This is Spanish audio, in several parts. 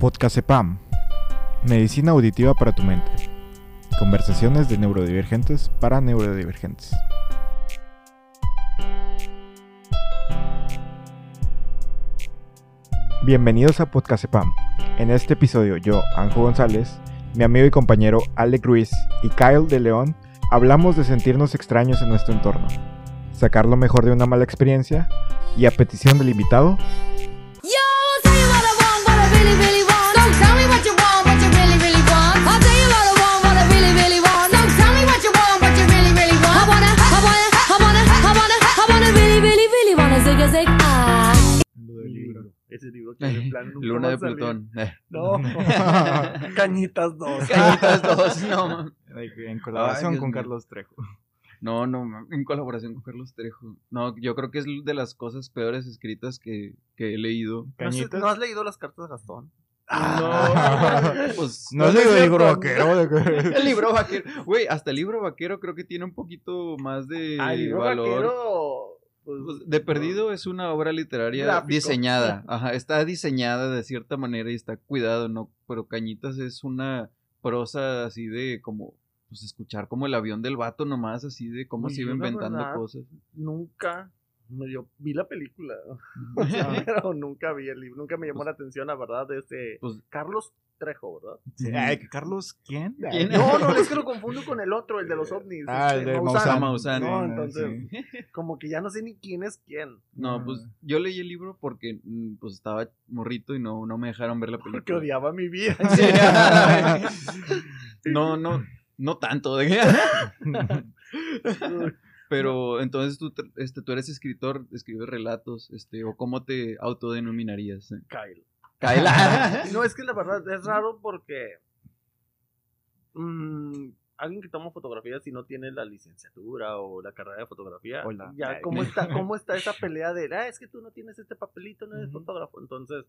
Podcast EPAM. Medicina auditiva para tu mente. Conversaciones de neurodivergentes para neurodivergentes. Bienvenidos a Podcast EPAM. En este episodio yo, Anjo González, mi amigo y compañero Alec Ruiz y Kyle de León hablamos de sentirnos extraños en nuestro entorno, sacar lo mejor de una mala experiencia y a petición del invitado, nunca Luna de salir. Plutón. No. Cañitas dos. Cañitas dos, no. ma- en colaboración Ay, con. Carlos Trejo. No, no, en colaboración con Carlos Trejo. No, yo creo que es de las cosas peores escritas que, que he leído. ¿No, sé- Cañitas. ¿No has leído las cartas de Gastón? No, pues. No no es el libro vaquero. El libro vaquero. Güey, hasta el libro vaquero creo que tiene un poquito más de Ah, el libro valor. vaquero. Pues, Pues, de perdido es una obra literaria Gráfico. diseñada. Ajá, está diseñada de cierta manera y está cuidado, ¿no? Pero Cañitas es una prosa así de como, pues escuchar como el avión del vato nomás, así de cómo se iba inventando verdad- cosas. Nunca me dio, vi la película. O sea, pero nunca vi el libro. Nunca me llamó la atención, la verdad, de este Pues- Carlos Trejo, ¿verdad? Sí, ay, Carlos, ¿quién? ¿Quién? No, no, es que lo confundo con el otro, el de los ovnis. Ah, el este, de Maussan. Maussan. No, entonces, sí. como que ya no sé ni quién es quién. No, pues yo leí el libro porque mm, pues estaba morrito y no, no me dejaron ver la película. Porque odiaba mi vida. No, no, no tanto. Pero entonces tú, este, tú eres escritor, escribes relatos, este, o cómo te autodenominarías. eh? Kyle. Kaila. No, es que la verdad es raro porque mm, alguien que toma fotografías si no tiene la licenciatura o la carrera de fotografía, Hola. ya cómo está, cómo está esa pelea de, ah, es que tú no tienes este papelito, no eres fotógrafo. Entonces,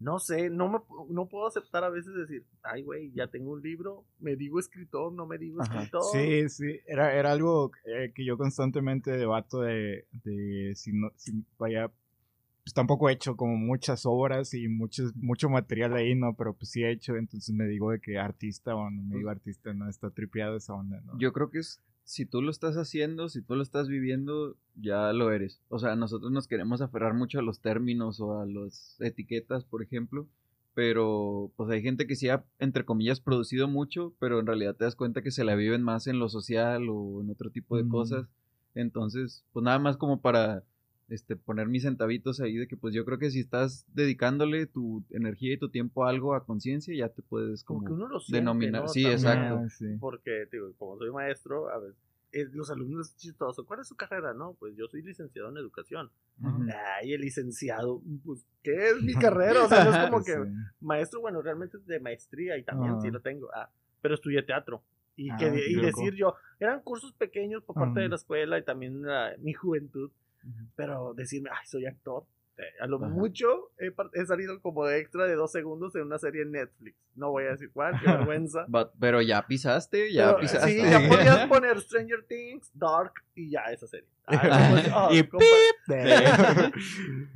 no sé, no me no puedo aceptar a veces decir, ay, güey, ya tengo un libro, me digo escritor, no me digo Ajá. escritor. Sí, sí, era, era algo eh, que yo constantemente debato de, de si no, si vaya, pues tampoco he hecho como muchas obras y muchos, mucho material ahí, ¿no? Pero pues sí he hecho, entonces me digo de que artista o no me digo artista, no, está tripeado esa onda, ¿no? Yo creo que es, si tú lo estás haciendo, si tú lo estás viviendo, ya lo eres. O sea, nosotros nos queremos aferrar mucho a los términos o a las etiquetas, por ejemplo. Pero, pues hay gente que sí ha, entre comillas, producido mucho, pero en realidad te das cuenta que se la viven más en lo social o en otro tipo de Mm. cosas. Entonces, pues nada más como para este, poner mis centavitos ahí de que pues yo creo que si estás dedicándole tu energía y tu tiempo a algo a conciencia, ya te puedes Como como, que uno lo siente, denominar. ¿no? Sí, También. exacto. Ah, sí. Porque, digo, como soy maestro, a ver, eh, los alumnos es chistoso. ¿Cuál es su carrera? No, pues yo soy licenciado en educación. Ujú. Ay, el licenciado, pues, ¿qué es mi carrera? O sea, no es como que Sí. maestro, bueno, realmente es de maestría y también sí lo tengo. Ah, pero estudié teatro. Y, Ah, que, y qué decir yo, eran cursos pequeños por parte de la escuela y también la- mi juventud, pero decirme, ay, soy actor. eh, A lo Ajá. mucho he, he salido como de extra de dos segundos en una serie en Netflix. No voy a decir cuál, qué vergüenza. But- pero ya pisaste, ya Pero, pisaste. Sí, ya podías poner Stranger Things, Dark y ya esa serie. Y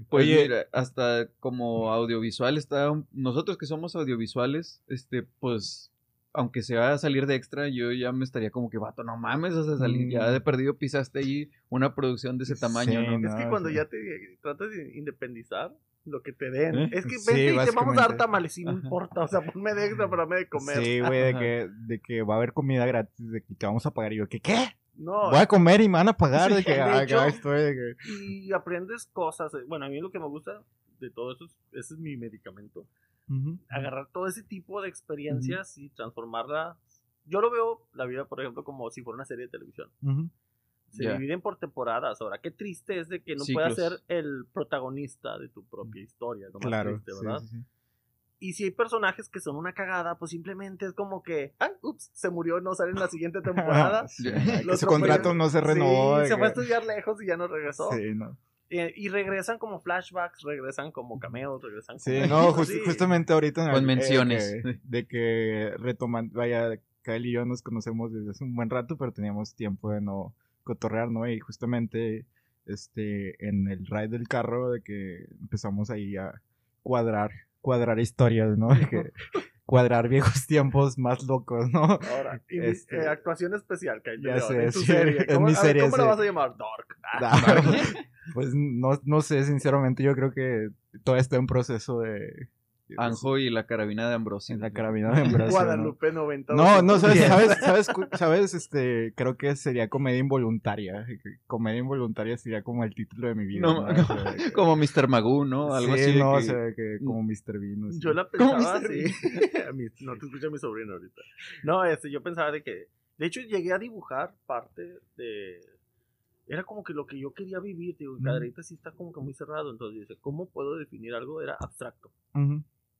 Pues Oye. mira, hasta como audiovisual está, nosotros que somos audiovisuales, este, pues, aunque sea a salir de extra, yo ya me estaría como que, vato, no mames, o sea, salir, Mm. ya de perdido pisaste ahí una producción de ese tamaño, Sí, ¿no? Es que No, cuando sí. ya te tratas de independizar, lo que te den. ¿Eh? Es que Sí, vente y te vamos a dar tamales y no importa. O sea, ponme de extra para me de comer. Sí, güey, de que, de que va a haber comida gratis, de que te vamos a pagar. Y yo, ¿qué? ¿Qué? No, Voy a comer y me van a pagar. Sí, de que, de ah, hecho- acá estoy, de que... y aprendes cosas. eh, Bueno, a mí lo que me gusta de todo eso, es, ese es mi medicamento. Agarrar todo ese tipo de experiencias y transformarlas. Yo lo veo, la vida, por ejemplo, como si fuera una serie de televisión. Se dividen por temporadas. Ahora, qué triste es de que no Ciclos. puedas ser el protagonista de tu propia historia. Lo más Claro. triste, ¿verdad? sí, sí. Y si hay personajes que son una cagada, pues simplemente es como que, ah, ups, se murió, no sale en la siguiente temporada. Su contrato no se renovó. Sí, se fue a estudiar lejos y ya no regresó. Sí, no. Eh, y regresan como flashbacks, regresan como cameos, regresan Sí, como... no, just- Sí. justamente ahorita. en el- Con eh, menciones. que- de que retoman, vaya, Kyle y yo nos conocemos desde hace un buen rato, pero teníamos tiempo de no cotorrear, ¿no? Y justamente este, en el ride del carro, de que empezamos ahí a cuadrar cuadrar historias, ¿no? De que cuadrar viejos tiempos más locos, ¿no? Ahora, y Este- eh, actuación especial, Kyle Ya León, sé, en tu sí, serie. en ¿Cómo, mi a ver, serie, ¿Cómo la vas a llamar? Dark. Ah, Nah, pues no, no sé, sinceramente, yo creo que todo está en proceso de... Anjo y la carabina de Ambrosio. La carabina de Ambrosio, ¿no? Guadalupe 90. No, no, ¿sabes? 210. ¿Sabes? ¿Sabes? ¿Sabes? Este, creo que sería comedia involuntaria. Comedia involuntaria sería como el título de mi vida. No, ¿no? O sea, que- Como Mr. Magoo, ¿no? Algo sí, así. no, o que- sea, que como Mr. Bean. así. Yo la ¿Cómo pensaba así. No te escucha mi sobrino ahorita. No, este, yo pensaba de que. De hecho, llegué a dibujar parte de. Era como que lo que yo quería vivir. Digo, Ujú. Cadereyta sí está como que muy cerrado. Entonces, dice, ¿cómo puedo definir algo? Era abstracto.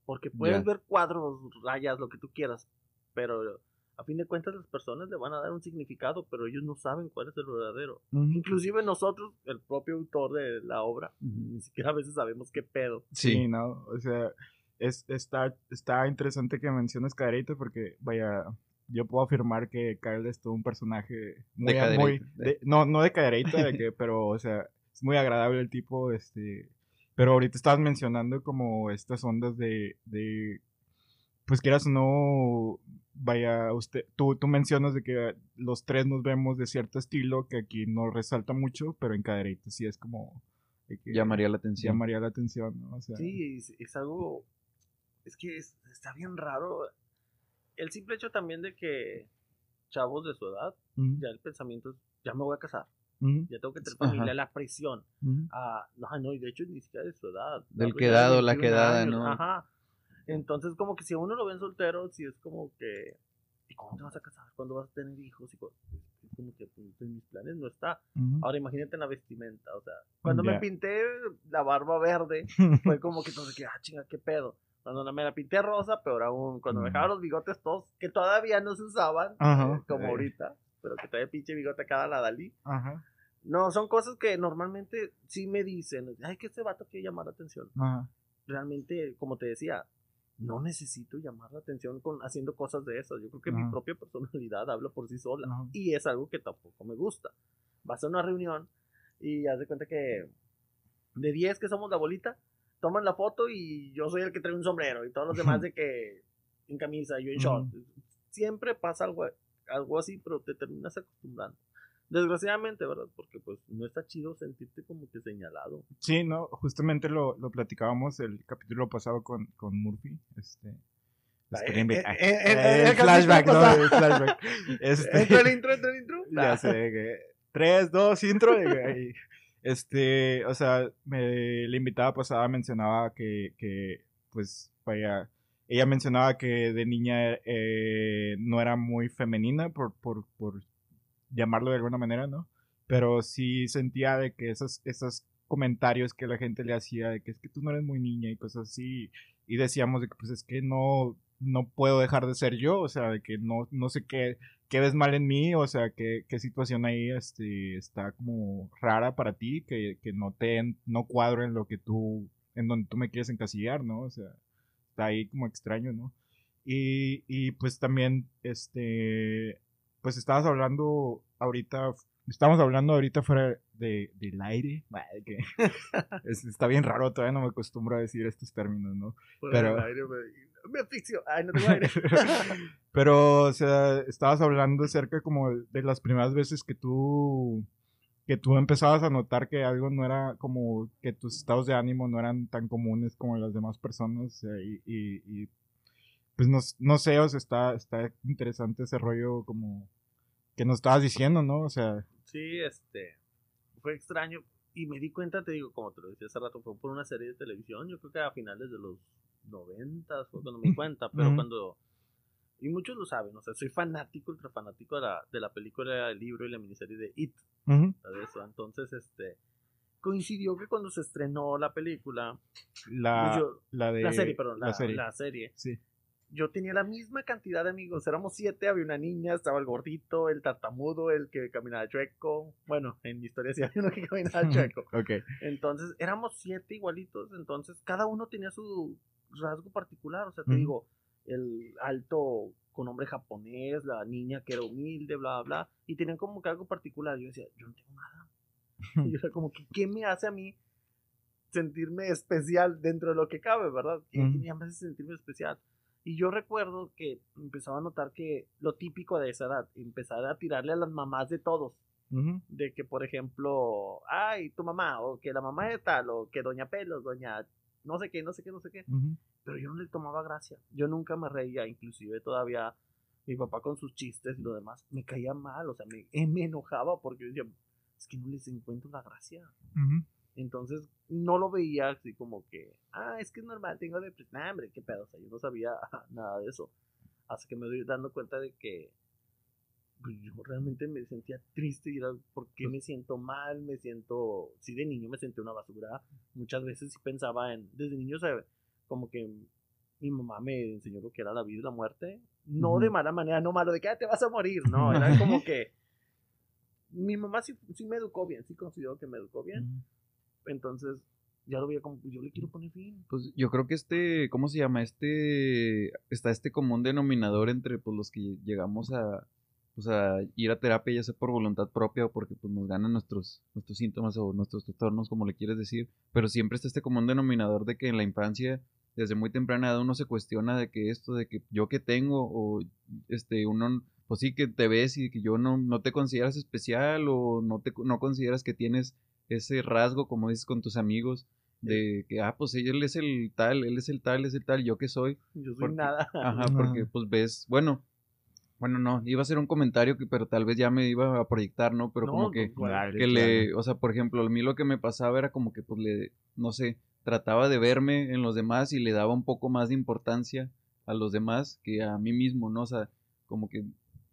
Porque puedes Ya. ver cuadros, rayas, lo que tú quieras. Pero a fin de cuentas, las personas le van a dar un significado, pero ellos no saben cuál es el verdadero. Ujú. Inclusive nosotros, el propio autor de la obra, Ujú. ni siquiera a veces sabemos qué pedo. Sí, Sí. no, o sea, es, está, está interesante que menciones Cadereyta porque, vaya, yo puedo afirmar que Kyle es todo un personaje muy, De muy de- no, no de Cadereyta, de que, pero, o sea, es muy agradable el tipo, este, pero ahorita estabas mencionando como estas ondas de, de pues quieras o no, vaya, usted, tú, tú mencionas de que los tres nos vemos de cierto estilo que aquí no resalta mucho, pero en Cadereyta sí es como... que Llamaría la atención. llamaría la atención, ¿no? O sea, Sí, es, es algo. Es que es- está bien raro. El simple hecho también de que chavos de su edad, ya el pensamiento es: ya me voy a casar, ujú, ya tengo que tener Ajá. familia, la presión. ujú. Ah, no, y de hecho ni siquiera de su edad. Del de quedado, la 21 quedada, años, ¿no? Ajá. Entonces, como que si a uno lo ven soltero, si es como que. ¿Y cómo te vas a casar? ¿Cuándo vas a tener hijos? Y como que pues, en mis planes no está. Ujú. Ahora imagínate en la vestimenta, o sea, cuando me Ya. pinté la barba verde, fue como que entonces que, ah, chinga, qué pedo. Cuando me la pinté rosa, peor aún, cuando me Mm. dejaba los bigotes todos, que todavía no se usaban, Ajá. eh, como Eh. ahorita, pero que todavía pinche bigote cada la Dalí. Ajá, No, son cosas que normalmente sí me dicen, ay, que este vato quiere llamar la atención. ajá. Realmente, como te decía, no necesito llamar la atención con haciendo cosas de esas. Yo creo que mi propia personalidad habla por sí sola. Ajá. Y es algo que tampoco me gusta. Vas a una reunión y haz de cuenta que de 10 que somos la bolita, toman la foto y yo soy el que trae un sombrero y todos los demás de que en camisa, yo en short. Siempre pasa algo, algo así, pero te terminas acostumbrando. Desgraciadamente, ¿verdad? Porque pues no está chido sentirte como que señalado. Sí, no, justamente lo, lo platicábamos el capítulo pasado con, con Murphy. Este, los Eh, quería invitar. eh, eh, Eh, eh, el el flashback, ¿no? El flashback. Este, ¿Entra el intro? ¿Entra el intro? ya sé, que 3, 2, intro. y este, o sea, me, la invitada pasada mencionaba que, que, pues, vaya, ella mencionaba que de niña eh, no era muy femenina, por, por, por llamarlo de alguna manera, ¿no? Pero sí sentía de que esos, esos comentarios que la gente le hacía, de que es que tú no eres muy niña y cosas así, y decíamos de que pues es que no, no puedo dejar de ser yo, o sea, de que no, no sé qué, qué ves mal en mí, o sea, qué, qué situación ahí este, está como rara para ti, que, que no te no cuadro en lo que tú, en donde tú me quieres encasillar, ¿no? O sea, está ahí como extraño, ¿no? Y, y pues también, este, pues estabas hablando ahorita, estamos hablando ahorita fuera de, del aire, que es- está bien raro, todavía no me acostumbro a decir estos términos, ¿no? Fuera Pero- del aire, me, me asfixio. Ay, no tengo aire. Pero, o sea, estabas hablando acerca como de las primeras veces que tú que tú empezabas a notar que algo no era como que tus estados de ánimo no eran tan comunes como las demás personas o sea, y, y- y, pues no, no sé, o sea, está, está interesante ese rollo como que nos estabas diciendo, ¿no? O sea, Sí, este. Fue extraño. Y me di cuenta, te digo, como te lo decía hace rato, fue por una serie de televisión. Yo creo que a finales de los 90 fue cuando me di cuenta. Pero cuando. Y muchos lo saben, o sea, soy fanático, ultra fanático de la, de la película, el libro y la miniserie de It. de eso. Entonces, este. Coincidió que cuando se estrenó la película. la, yo- la de la serie, perdón. La, la serie. la serie. Sí. Yo tenía la misma cantidad de amigos. Éramos siete, había una niña, estaba el gordito, el tartamudo, el que caminaba chueco. Bueno, en mi historia sí había uno que caminaba chueco. Ok. Entonces, éramos siete igualitos. Entonces, cada uno tenía su rasgo particular. O sea, te digo, el alto con nombre japonés, la niña que era humilde, bla, bla, bla. Y tenían como que algo particular. Yo decía, yo no tengo nada. Y yo era como que, ¿qué me hace a mí sentirme especial dentro de lo que cabe, ¿verdad? Ujú. me hace sentirme especial. Y yo recuerdo que empezaba a notar que lo típico de esa edad, empezar a tirarle a las mamás de todos. De que, por ejemplo, ay, tu mamá, o que la mamá de tal, o que doña Pelos, doña no sé qué, no sé qué, no sé qué. Pero yo no le tomaba gracia. Yo nunca me reía, inclusive todavía mi papá con sus chistes y lo demás, me caía mal, o sea, me, eh, me enojaba porque yo decía, es que no les encuentro la gracia. Entonces no lo veía así como que, ah, es que es normal, tengo depresión. Nah, hombre, qué pedo, o sea, yo no sabía nada de eso. Hasta que me doy dando cuenta de que pues, yo realmente me sentía triste y era, ¿por qué me siento mal? Me siento, sí, de niño me sentí una basura. Muchas veces sí pensaba en, desde niño, se- como que mi mamá me enseñó lo que era la vida y la muerte. No de mala manera, no malo, de que "Ah, te vas a morir, no, era como que mi mamá sí, sí me educó bien, sí considero que me educó bien. Entonces, ya lo veía como, yo le quiero poner fin. Pues yo creo que este, ¿cómo se llama? Este, está este común denominador entre pues los que llegamos a, pues, a ir a terapia ya sea por voluntad propia o porque pues nos ganan nuestros, nuestros síntomas o nuestros trastornos, como le quieres decir, pero siempre está este común denominador de que en la infancia, desde muy temprana edad, uno se cuestiona de que esto, de que yo que tengo, o este, uno, pues sí que te ves y que yo no, no te consideras especial o no te, no consideras que tienes ese rasgo, como dices con tus amigos, de que, ah, pues él es el tal, él es el tal, es el tal, yo que soy. Yo soy Porque- nada. Ajá, porque pues ves, bueno, bueno, no, iba a ser un comentario que, pero tal vez ya me iba a proyectar, ¿no? Pero No, como que, pues, que claro. le, o sea, por ejemplo, a mí lo que me pasaba era como que, pues le, no sé, trataba de verme en los demás y le daba un poco más de importancia a los demás que a mí mismo, ¿no? O sea, como que,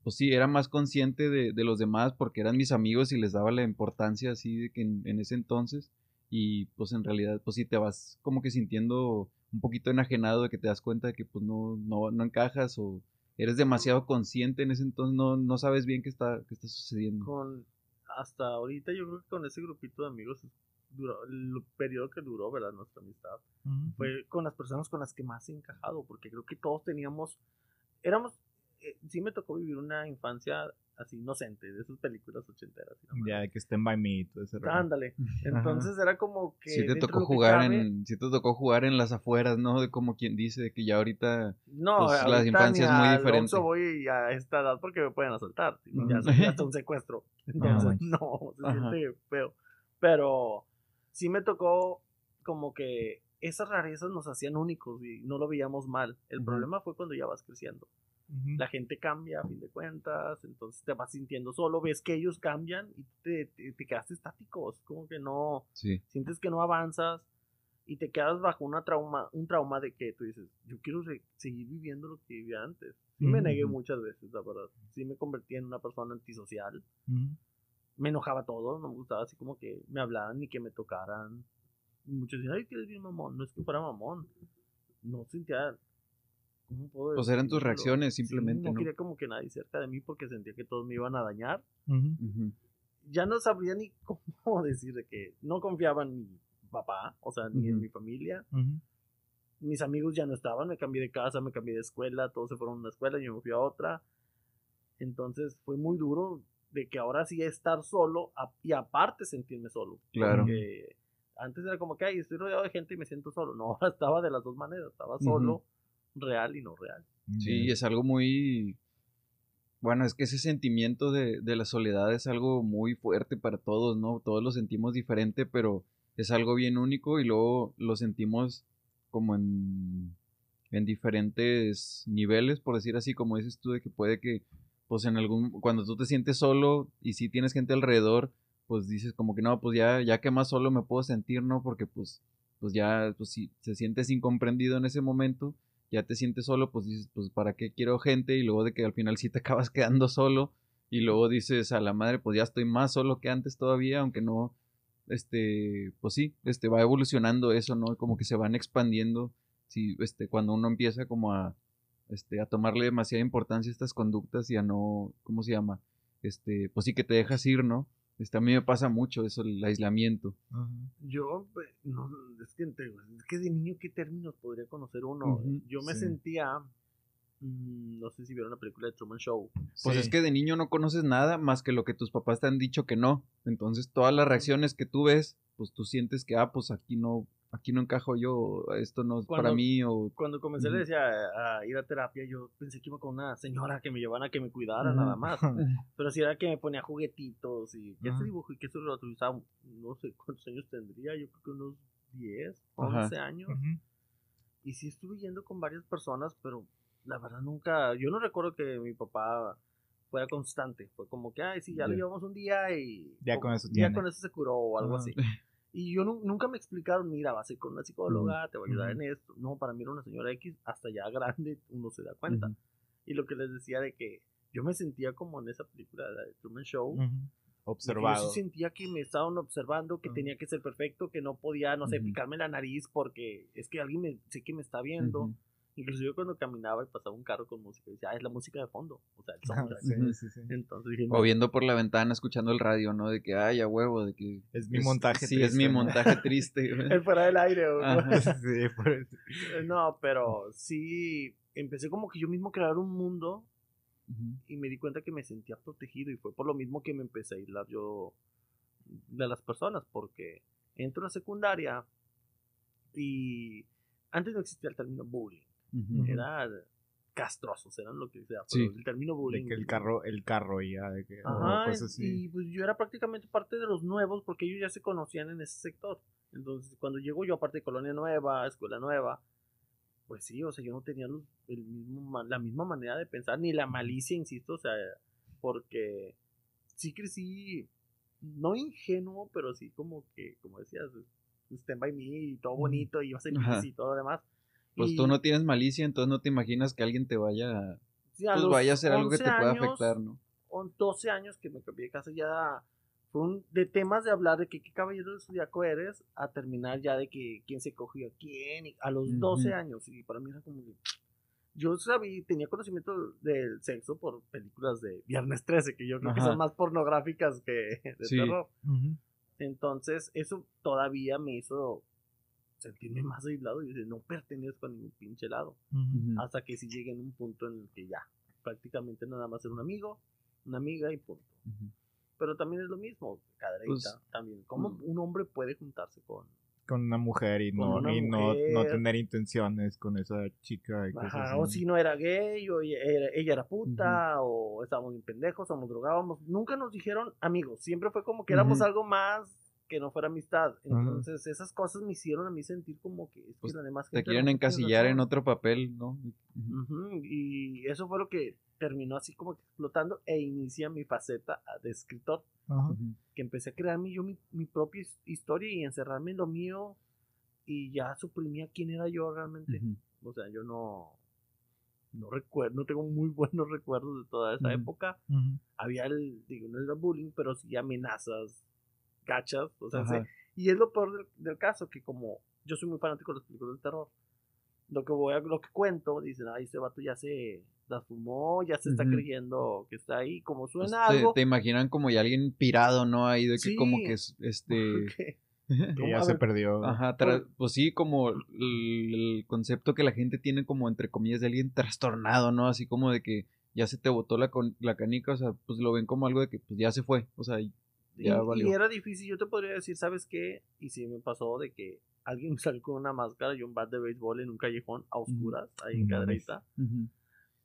pues sí, era más consciente de, de los demás porque eran mis amigos y les daba la importancia así de que en, en ese entonces y pues en realidad, pues sí te vas como que sintiendo un poquito enajenado de que te das cuenta de que pues no, no, no encajas o eres demasiado consciente en ese entonces, no, no sabes bien qué está, qué está sucediendo. con hasta ahorita yo creo que con ese grupito de amigos duró el periodo que duró, ¿verdad? Nuestra amistad fue con las personas con las que más he encajado, porque creo que todos teníamos, éramos, eh, sí me tocó vivir una infancia así inocente, de esas películas ochenteras. demás. Ya, de que estén by me y todo ese rollo. Ándale. Entonces era como que. Sí te tocó jugar cabe- en, sí te tocó jugar en las afueras, ¿no? De como quien dice, de que ya ahorita, No, pues, la ahorita infancia ni es muy diferente. Oxxo voy a esta edad porque me pueden asaltar. Ujú. Ya hasta un secuestro. Entonces, manches. no, se Ajá. siente feo. Pero sí me tocó como que esas rarezas nos hacían únicos y no lo veíamos mal. El problema fue cuando ya vas creciendo. La gente cambia a fin de cuentas, entonces te vas sintiendo solo, ves que ellos cambian y te, te, te quedaste estático. Es como que no, sí. sientes que no avanzas y te quedas bajo una trauma, un trauma de que tú dices, yo quiero seguir viviendo lo que vivía antes. Sí me negué muchas veces, la verdad. Sí me convertí en una persona antisocial. Me enojaba todo, no me gustaba así como que me hablaran ni que me tocaran. Y Muchos decían, ay, que eres bien mamón. No es que fuera mamón. No sentía... ¿Cómo puedo Pues eran tus reacciones, Sí, simplemente, no ¿no? quería como que nadie cerca de mí porque sentía que todos me iban a dañar ya no sabría ni cómo decir de que no confiaba en mi papá, o sea, ni en mi familia. Mis amigos ya no estaban, me cambié de casa, me cambié de escuela, todos se fueron a una escuela y yo me fui a otra. Entonces fue muy duro de que ahora sí estar solo a- y aparte sentirme solo. Claro. Porque antes era como que, ay, estoy rodeado de gente y me siento solo. No, ahora estaba de las dos maneras, estaba solo, real y no real. Sí, es algo muy... Bueno, es que ese sentimiento de, de la soledad es algo muy fuerte para todos, ¿no? Todos lo sentimos diferente, pero es algo bien único y luego lo sentimos como en, en diferentes niveles, por decir así, como dices tú, de que puede que, pues en algún, cuando tú te sientes solo y si tienes gente alrededor, pues dices como que no, pues ya, ya que más solo me puedo sentir, ¿no? Porque pues, pues ya, pues si se sientes incomprendido en ese momento, ya te sientes solo, pues dices, pues para qué quiero gente y luego de que al final sí te acabas quedando solo y luego dices a la madre, pues ya estoy más solo que antes todavía, aunque no, este, pues sí, este va evolucionando eso, ¿no? Como que se van expandiendo, sí, este, cuando uno empieza como a, este, a tomarle demasiada importancia a estas conductas y a no, ¿cómo se llama? Este, pues sí que te dejas ir, ¿no? Este, a mí me pasa mucho eso, el aislamiento. Ajá. Yo, pues, no, es que, es que de niño, ¿qué términos podría conocer uno? Yo me sí. sentía mm, no sé si vieron la película de Truman Show. Pues es que de niño no conoces nada más que lo que tus papás te han dicho que no. Entonces todas las reacciones que tú ves, pues tú sientes que, ah, pues aquí no, aquí no encajo yo, esto no es para mí o... Cuando comencé le decía a, ir a terapia, yo pensé que iba con una señora que me llevara a que me cuidara nada más. Pero si era que me ponía juguetitos y que Ajá. este dibujo y que eso lo estaba- no sé cuántos años tendría, yo creo que unos 10, Ajá. 11 años. Y sí estuve yendo con varias personas, pero la verdad nunca, yo no recuerdo que mi papá fuera constante. Fue como que, ay, sí, ya lo llevamos un día y... Ya con eso Ya con eso se curó o algo así. Y yo nu- nunca me explicaron, mira, vas a ir con una psicóloga, te voy a ayudar en esto. No, para mí era una señora X, hasta ya grande uno se da cuenta. Y lo que les decía de que yo me sentía como en esa película de la Truman Show. De que Yo Observado. sí sentía que me estaban observando, que tenía que ser perfecto, que no podía, no sé, picarme la nariz porque es que alguien me, sé que me está viendo. Yo cuando caminaba y pasaba un carro con música, decía, ah, es la música de fondo. O sea, el Ajá, soundtrack. sí, sí, sí. Entonces dije, O viendo por la ventana, escuchando el radio, ¿no? De que, ay, a huevo, de que... Es mi montaje Sí, es triste, mi ¿no? montaje triste. el fuera del aire. güey. Sí, por eso. Eh, No, pero sí, empecé como que yo mismo a crear un mundo y me di cuenta que me sentía protegido y fue por lo mismo que me empecé a aislar yo de las personas, porque entro a la secundaria y antes no existía el término bullying, Ujú. eran castrosos, eran lo que sea, Sí. el término bullying. De que el carro, el carro y ya, de que, o Ajá, cosas así. y pues yo era prácticamente parte de los nuevos porque ellos ya se conocían en ese sector. Entonces, cuando llego yo, aparte de colonia nueva, escuela nueva, pues sí, o sea, yo no tenía los- el mismo, la misma manera de pensar, ni la malicia, insisto, o sea, porque sí crecí, no ingenuo, pero sí como que, como decías, stand by me y todo bonito, y iba a ser y todo lo demás. Pues Y, tú no tienes malicia, entonces no te imaginas que alguien te vaya... a- sí, a Pues vaya a hacer algo que 11 te pueda años, afectar, ¿no? con 12 años que me cambié de casa ya fue un, de temas de hablar de que qué caballero del zodiaco eres a terminar ya de que quién se cogió a quién y a los Ujú. 12 años y para mí era como que yo sabía tenía conocimiento del sexo por películas de Viernes 13 que yo creo que son más pornográficas que de Sí. terror entonces eso todavía me hizo sentirme más aislado y decir no pertenezco a ningún pinche lado hasta que si llegue en un punto en el que ya prácticamente nada más ser un amigo una amiga y punto pero también es lo mismo, cadreita, Pues, también. ¿Cómo mm. un hombre puede juntarse con... Con una mujer y no, y no, no tener intenciones con esa chica y cosas Ajá, así. o si no era gay, o ella era, ella era puta, o estábamos bien pendejos, o nos drogábamos. Nunca nos dijeron amigos, siempre fue como que éramos algo más que no fuera amistad. Entonces, esas cosas me hicieron a mí sentir como que es Pues, que la demás Te quieren no encasillar en otro papel, ¿no? Y eso fue lo que terminó así como que explotando e inicia mi faceta de escritor. Ajá. Ujú. que empecé a crearme yo mi, mi propia his- historia y encerrarme en lo mío y ya suprimía quién era yo realmente. O sea, yo no no recuerdo, no tengo muy buenos recuerdos de toda esa época. Había el, digo, no era bullying, pero sí amenazas, cachas, o sea, sí. y es lo peor del, del caso, que como yo soy muy fanático de las películas de terror, lo que voy a, lo que cuento, dicen, ay, este vato ya se la fumó, ya se está creyendo que está ahí, como Pues suena te, algo. te imaginan como ya alguien pirado, ¿no? Ahí de que Sí. como que es, este... que- ya se perdió. Ajá, pues sí, como el, el concepto que la gente tiene como entre comillas de alguien trastornado, ¿no? Así como de que ya se te botó la, con- la canica, o sea, pues lo ven como algo de que pues ya se fue, o sea, y- era difícil, yo te podría decir, ¿sabes qué? Y sí me pasó de que alguien salió con una máscara y un bat de béisbol en un callejón a oscuras, ahí en. Cadreita.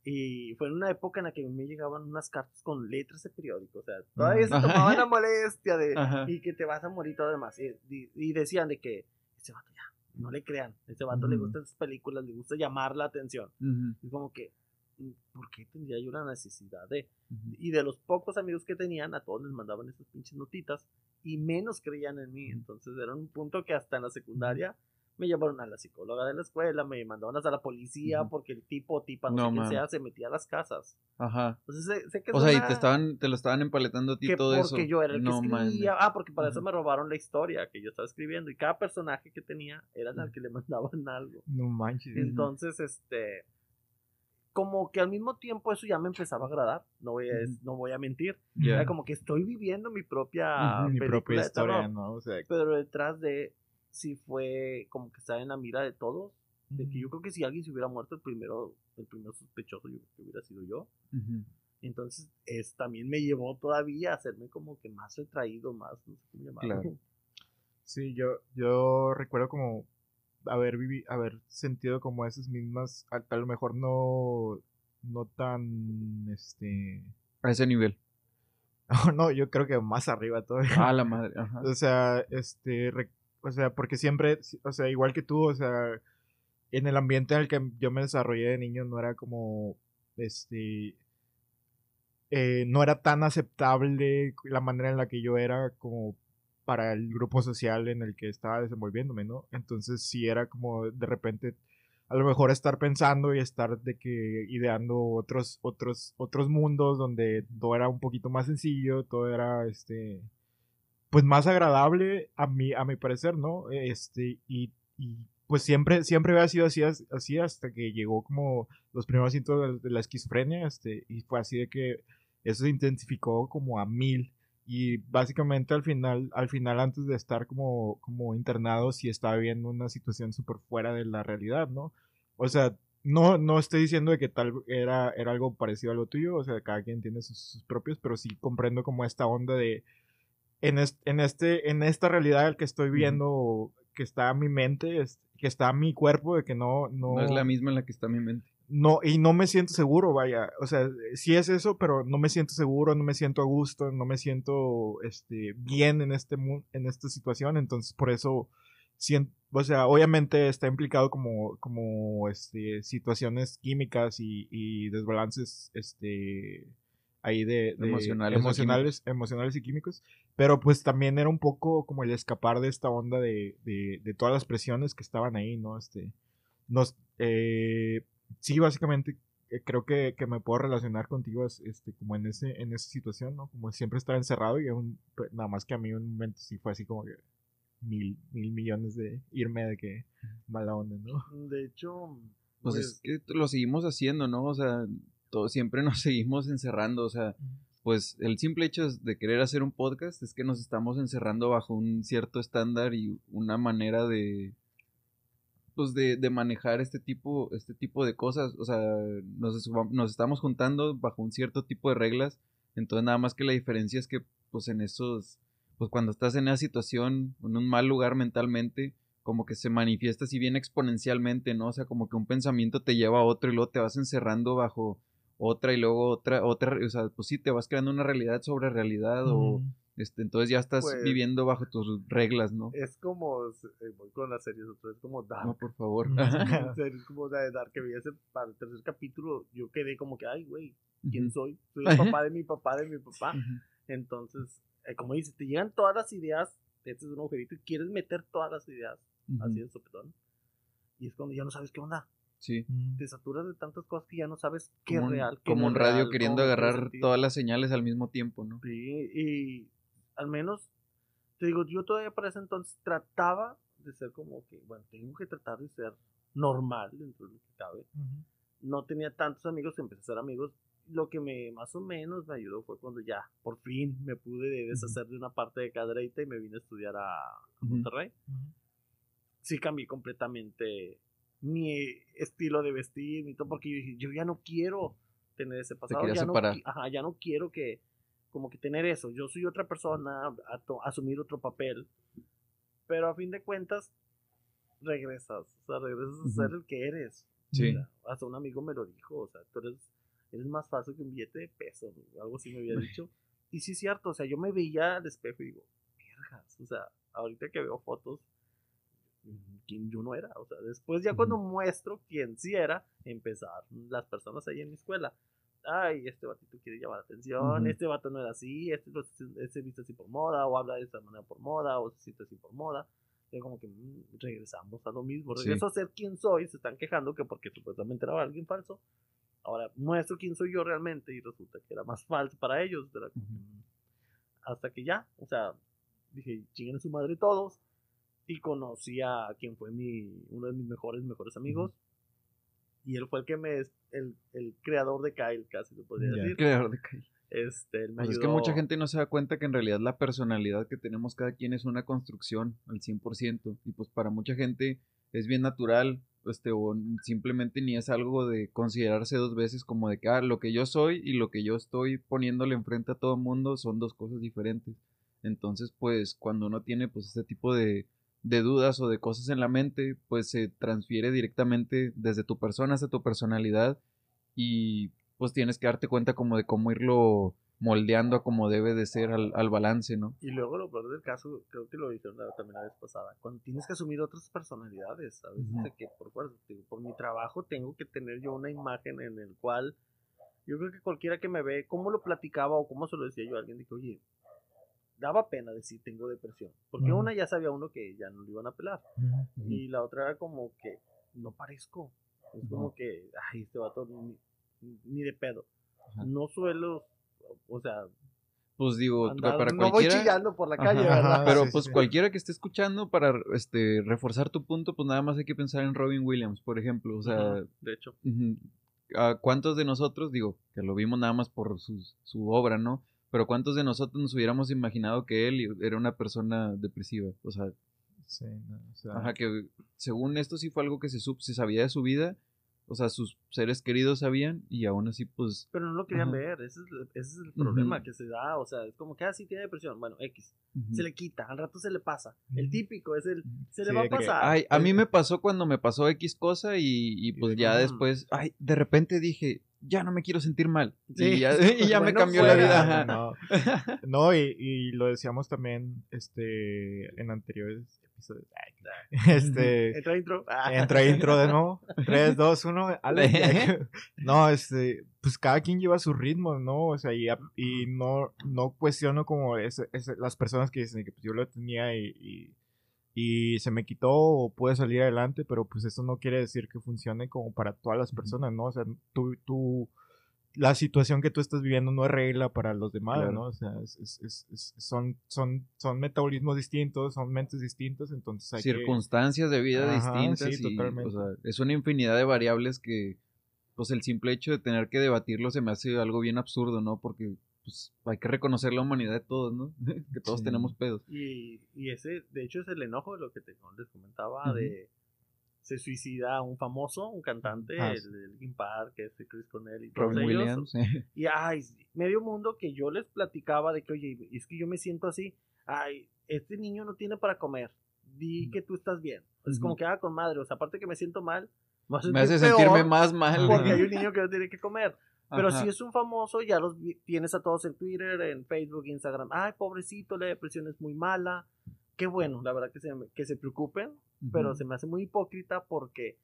Y fue en una época en la que me llegaban unas cartas con letras de periódico. O sea, todavía se tomaban la molestia de Ajá. y que te vas a morir y todo demás. Y, y- y decían de que ese vato ya, no le crean. Ese vato le Ujú. gustan esas películas, le gusta llamar la atención. Y como que, mm, ¿por qué tendría yo la necesidad de? Y de los pocos amigos que tenían, a todos les mandaban esas pinches notitas y menos creían en mí. Entonces era un punto que hasta en la secundaria me llamaron a la psicóloga de la escuela, me mandaron hasta la policía porque el tipo o tipa, no, No sé sea, se metía a las casas. Ajá. Entonces sé, sé que O sea, y te estaban, te lo estaban empaletando a ti que todo porque eso. yo era el que no mames. escribía. Ah, porque para eso me robaron la historia que yo estaba escribiendo y cada personaje que tenía era al que le mandaban algo. No manches. Entonces, este, como que al mismo tiempo eso ya me empezaba a agradar, no voy a, no voy a mentir. Era como que estoy viviendo mi propia Mi propia historia, ¿no? O sea, pero detrás de sí fue como que estar en la mira de todos De que yo creo que si alguien se hubiera muerto, el primero, el primer sospechoso yo creo que hubiera sido yo. Entonces, es, también me llevó todavía a hacerme como que más retraído, más, no sé cómo llamarlo. Claro. Sí, yo, yo recuerdo como haber haber sentido como esas mismas, a, a lo mejor no, no tan, este, A ese nivel. no, yo creo que más arriba todavía. Ah, la madre. Ajá. O sea, este, re- o sea, porque siempre, o sea, igual que tú, o sea, en el ambiente en el que yo me desarrollé de niño no era como, este, eh, no era tan aceptable la manera en la que yo era como para el grupo social en el que estaba desenvolviéndome, ¿no? Entonces sí era como de repente a lo mejor estar pensando y estar de que ideando otros otros otros mundos donde todo era un poquito más sencillo, todo era este pues más agradable a mi a mi parecer, ¿no? Este y, pues siempre siempre había sido así as- así hasta que llegó como los primeros síntomas de, de la esquizofrenia, este y fue así de que eso se intensificó como a mil y básicamente al final, al final antes de estar como, como internado, sí estaba viendo una situación súper fuera de la realidad, ¿no? O sea, no, no estoy diciendo de que tal era, era algo parecido a lo tuyo, o sea, cada quien tiene sus, sus propios, pero sí comprendo como esta onda de, en, est- en, este, en esta realidad que estoy viendo, que está mi mente, que está mi cuerpo, de que no, no, No es la misma en la que está mi mente. No, y no me siento seguro, vaya. O sea, sí es eso, pero no me siento seguro, no me siento a gusto, no me siento este, bien en, este, en esta situación. Entonces, por eso, sien- o sea, obviamente está implicado como, como este, situaciones químicas y, y desbalances este, ahí de, de- Emocionales emocionales, emocionales y químicos. Pero pues también era un poco como el escapar de esta onda de, de, de todas las presiones que estaban ahí, ¿no? Este, nos, eh, sí, básicamente eh, creo que, que me puedo relacionar contigo es- este, como en, ese, en esa situación, ¿no? Como siempre estar encerrado y un- pues, nada más que a mí un momento sí fue así como que mil, mil millones de irme de que mala onda, ¿no? De hecho, Pues, pues, es que lo seguimos haciendo, ¿no? O sea, todo, siempre nos seguimos encerrando. O sea, pues el simple hecho de querer hacer un podcast es que nos estamos encerrando bajo un cierto estándar y una manera de pues de, de manejar este tipo este tipo de cosas. O sea nos, nos estamos juntando bajo un cierto tipo de reglas. Entonces nada más que la diferencia es que pues en esos pues cuando estás en esa situación en un mal lugar mentalmente como que se manifiesta así bien exponencialmente no o sea como que un pensamiento te lleva a otro y luego te vas encerrando bajo otra y luego otra, otra, o sea, pues sí, te vas creando una realidad sobre realidad o, este, entonces ya estás Pues- viviendo bajo tus reglas, ¿no? es como, eh, voy con las series otra vez, como Dark. No, por favor. Es como la de Dark que vi ese para el tercer capítulo, yo quedé como que, ay, güey, ¿quién soy? Soy el papá de mi papá de mi papá. Entonces, eh, como dices, te llegan todas las ideas, este es un agujerito y quieres meter todas las ideas, así de sopetón. Y es cuando ya no sabes qué onda. Sí. Te saturas de tantas cosas que ya no sabes qué Como es un, real. qué como no un radio real, queriendo agarrar todas las señales al mismo tiempo, ¿no? Sí, y al menos, te digo, yo todavía para ese entonces trataba de ser como que, bueno, tengo que tratar de ser normal dentro de lo que cabe. No tenía tantos amigos, empecé a ser amigos. Lo que me más o menos me ayudó fue cuando ya, por fin, me pude deshacer de una parte de Cadreita y me vine a estudiar a a. Monterrey. Sí cambié completamente mi estilo de vestir, mi todo, porque yo dije, yo ya no quiero tener ese pasado. no, ajá, ya no quiero que, como que tener eso. Yo soy otra persona, a to- asumir otro papel. Pero a fin de cuentas, regresas. O sea, regresas a ser el que eres. Sí. Sea, hasta un amigo me lo dijo. O sea, tú eres, eres más fácil que un billete de peso. Algo así me había dicho. Y sí es cierto. O sea, yo me veía al espejo y digo, vergas. O sea, ahorita que veo fotos, quién yo no era. O sea, después ya cuando muestro quién sí era, empezar las personas ahí en mi escuela. Ay, este batito quiere llamar la atención, Ujú. este vato no era así, este, este viste así por moda, o habla de esta manera por moda, o se siente así por moda. Y como que mm, regresamos a lo mismo, Sí. regreso a ser quien soy, se están quejando que porque supuestamente era alguien falso. Ahora muestro quién soy yo realmente y resulta que era más falso para ellos. como que, mm, Hasta que ya, o sea, dije, chinguen a su madre todos. Y conocí a quien fue mi, uno de mis mejores, mejores amigos. Y él fue el que me, el, el creador de Kyle, casi se podría decir. Creador de calle. Este, él me Pues es ayudó. que mucha gente no se da cuenta que en realidad la personalidad que tenemos cada quien es una construcción al 100%. Y pues para mucha gente es bien natural, este, o simplemente ni es algo de considerarse dos veces como de que, ah, lo que yo soy y lo que yo estoy poniéndole enfrente a todo el mundo son dos cosas diferentes. Entonces, pues, cuando uno tiene, pues, este tipo de, de dudas o de cosas en la mente, pues se transfiere directamente desde tu persona hacia tu personalidad y pues tienes que darte cuenta como de cómo irlo moldeando a como debe de ser al, al balance, ¿no? Y luego lo peor del caso, creo que lo dijeron también la vez pasada, cuando tienes que asumir otras personalidades, a veces Ujú. de que por, digo, por mi trabajo tengo que tener yo una imagen en el cual yo creo que cualquiera que me ve, cómo lo platicaba o cómo se lo decía yo a alguien, dije, oye, daba pena decir tengo depresión, porque Ujú. una ya sabía uno que ya no lo iban a pelar, y la otra era como que no parezco, es como que, ay, este vato ni, ni de pedo, no suelo, o sea, Pues digo, andar- para no voy cualquiera... chillando por la calle, Ajá, ¿verdad? Pero sí, pues sí. cualquiera que esté escuchando para este reforzar tu punto, pues nada más hay que pensar en Robin Williams, por ejemplo, o sea, de hecho. ¿A cuántos de nosotros, digo, que lo vimos nada más por sus- su obra, ¿no? Pero cuántos de nosotros nos hubiéramos imaginado que él era una persona depresiva? O sea, Sí, no, o sea, ajá, que según esto sí fue algo que se, sup- se sabía de su vida, o sea, sus seres queridos sabían y aún así, pues, Pero no lo querían Ajá. ver, ese es, ese es el problema que se da, o sea, es como que así tiene depresión, bueno, X, se le quita, al rato se le pasa, el típico es el, se Sí, le va a pasar. Ay, a mí me pasó cuando me pasó X cosa y, y pues de ya que, después, ay, de repente dije, ya no me quiero sentir mal. Sí. Y ya, y ya me cambió la vida. No, no y, y lo decíamos también este en anteriores episodios. Este Entra intro. Ah. entra intro de nuevo. 3, 2, 1. No, este, pues cada quien lleva su ritmo, ¿no? O sea, y, y no, no cuestiono como ese- ese- las personas que dicen que pues, yo lo tenía y, y, se me quitó o pude salir adelante, pero pues eso no quiere decir que funcione como para todas las personas, ¿no? O sea, tú, tú, la situación que tú estás viviendo no es regla para los demás, Claro. ¿no? O sea, es- es- son, son, son metabolismos distintos, son mentes distintas, entonces hay que... circunstancias de vida Ajá, distintas sí, y, totalmente. o sea, es una infinidad de variables que pues el simple hecho de tener que debatirlo se me hace algo bien absurdo, ¿no? Porque pues hay que reconocer la humanidad de todos, ¿no? que todos Sí. tenemos pedos. Y, y ese, de hecho, es el enojo de lo que te, les comentaba, de se suicida un famoso, un cantante, Ah, el de Linkin Park, este Chris Cornell y todos Robin ellos. Williams. Y ay, medio mundo que yo les platicaba de que, oye, es que yo me siento así. Ay, este niño no tiene para comer. Di que tú estás bien. Es como que haga con madre. O sea, aparte que me siento mal, me, hace sentirme más mal. Porque hay un niño que no tiene que comer. Pero Ajá. si es un famoso, ya los tienes a todos en Twitter, en Facebook, Instagram. Ay, pobrecito, la depresión es muy mala. Qué bueno, la verdad que se, que se preocupen. Pero se me hace muy hipócrita porque.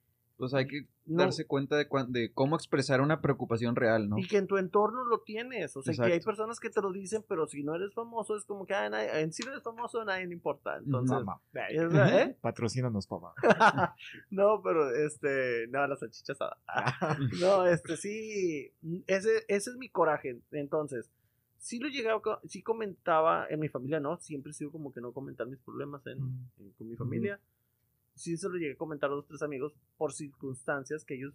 Pues hay que no- darse cuenta de, cuan- de cómo expresar una preocupación real, ¿no? Y que en tu entorno lo tienes. O sea, que hay personas que te lo dicen, pero si no eres famoso, es como que ah, nadie- en sí no eres famoso, a nadie le importa. Entonces, Mamá. ¿eh? Patrocínanos, papá. no, pero este, no, la salchicha asada. no, este sí, ese, ese es mi coraje. Entonces, sí lo llegaba, sí comentaba en mi familia, no, siempre he sido como que no comentar mis problemas en, en- con mi familia. Sí se lo llegué a comentar a los tres amigos por circunstancias que ellos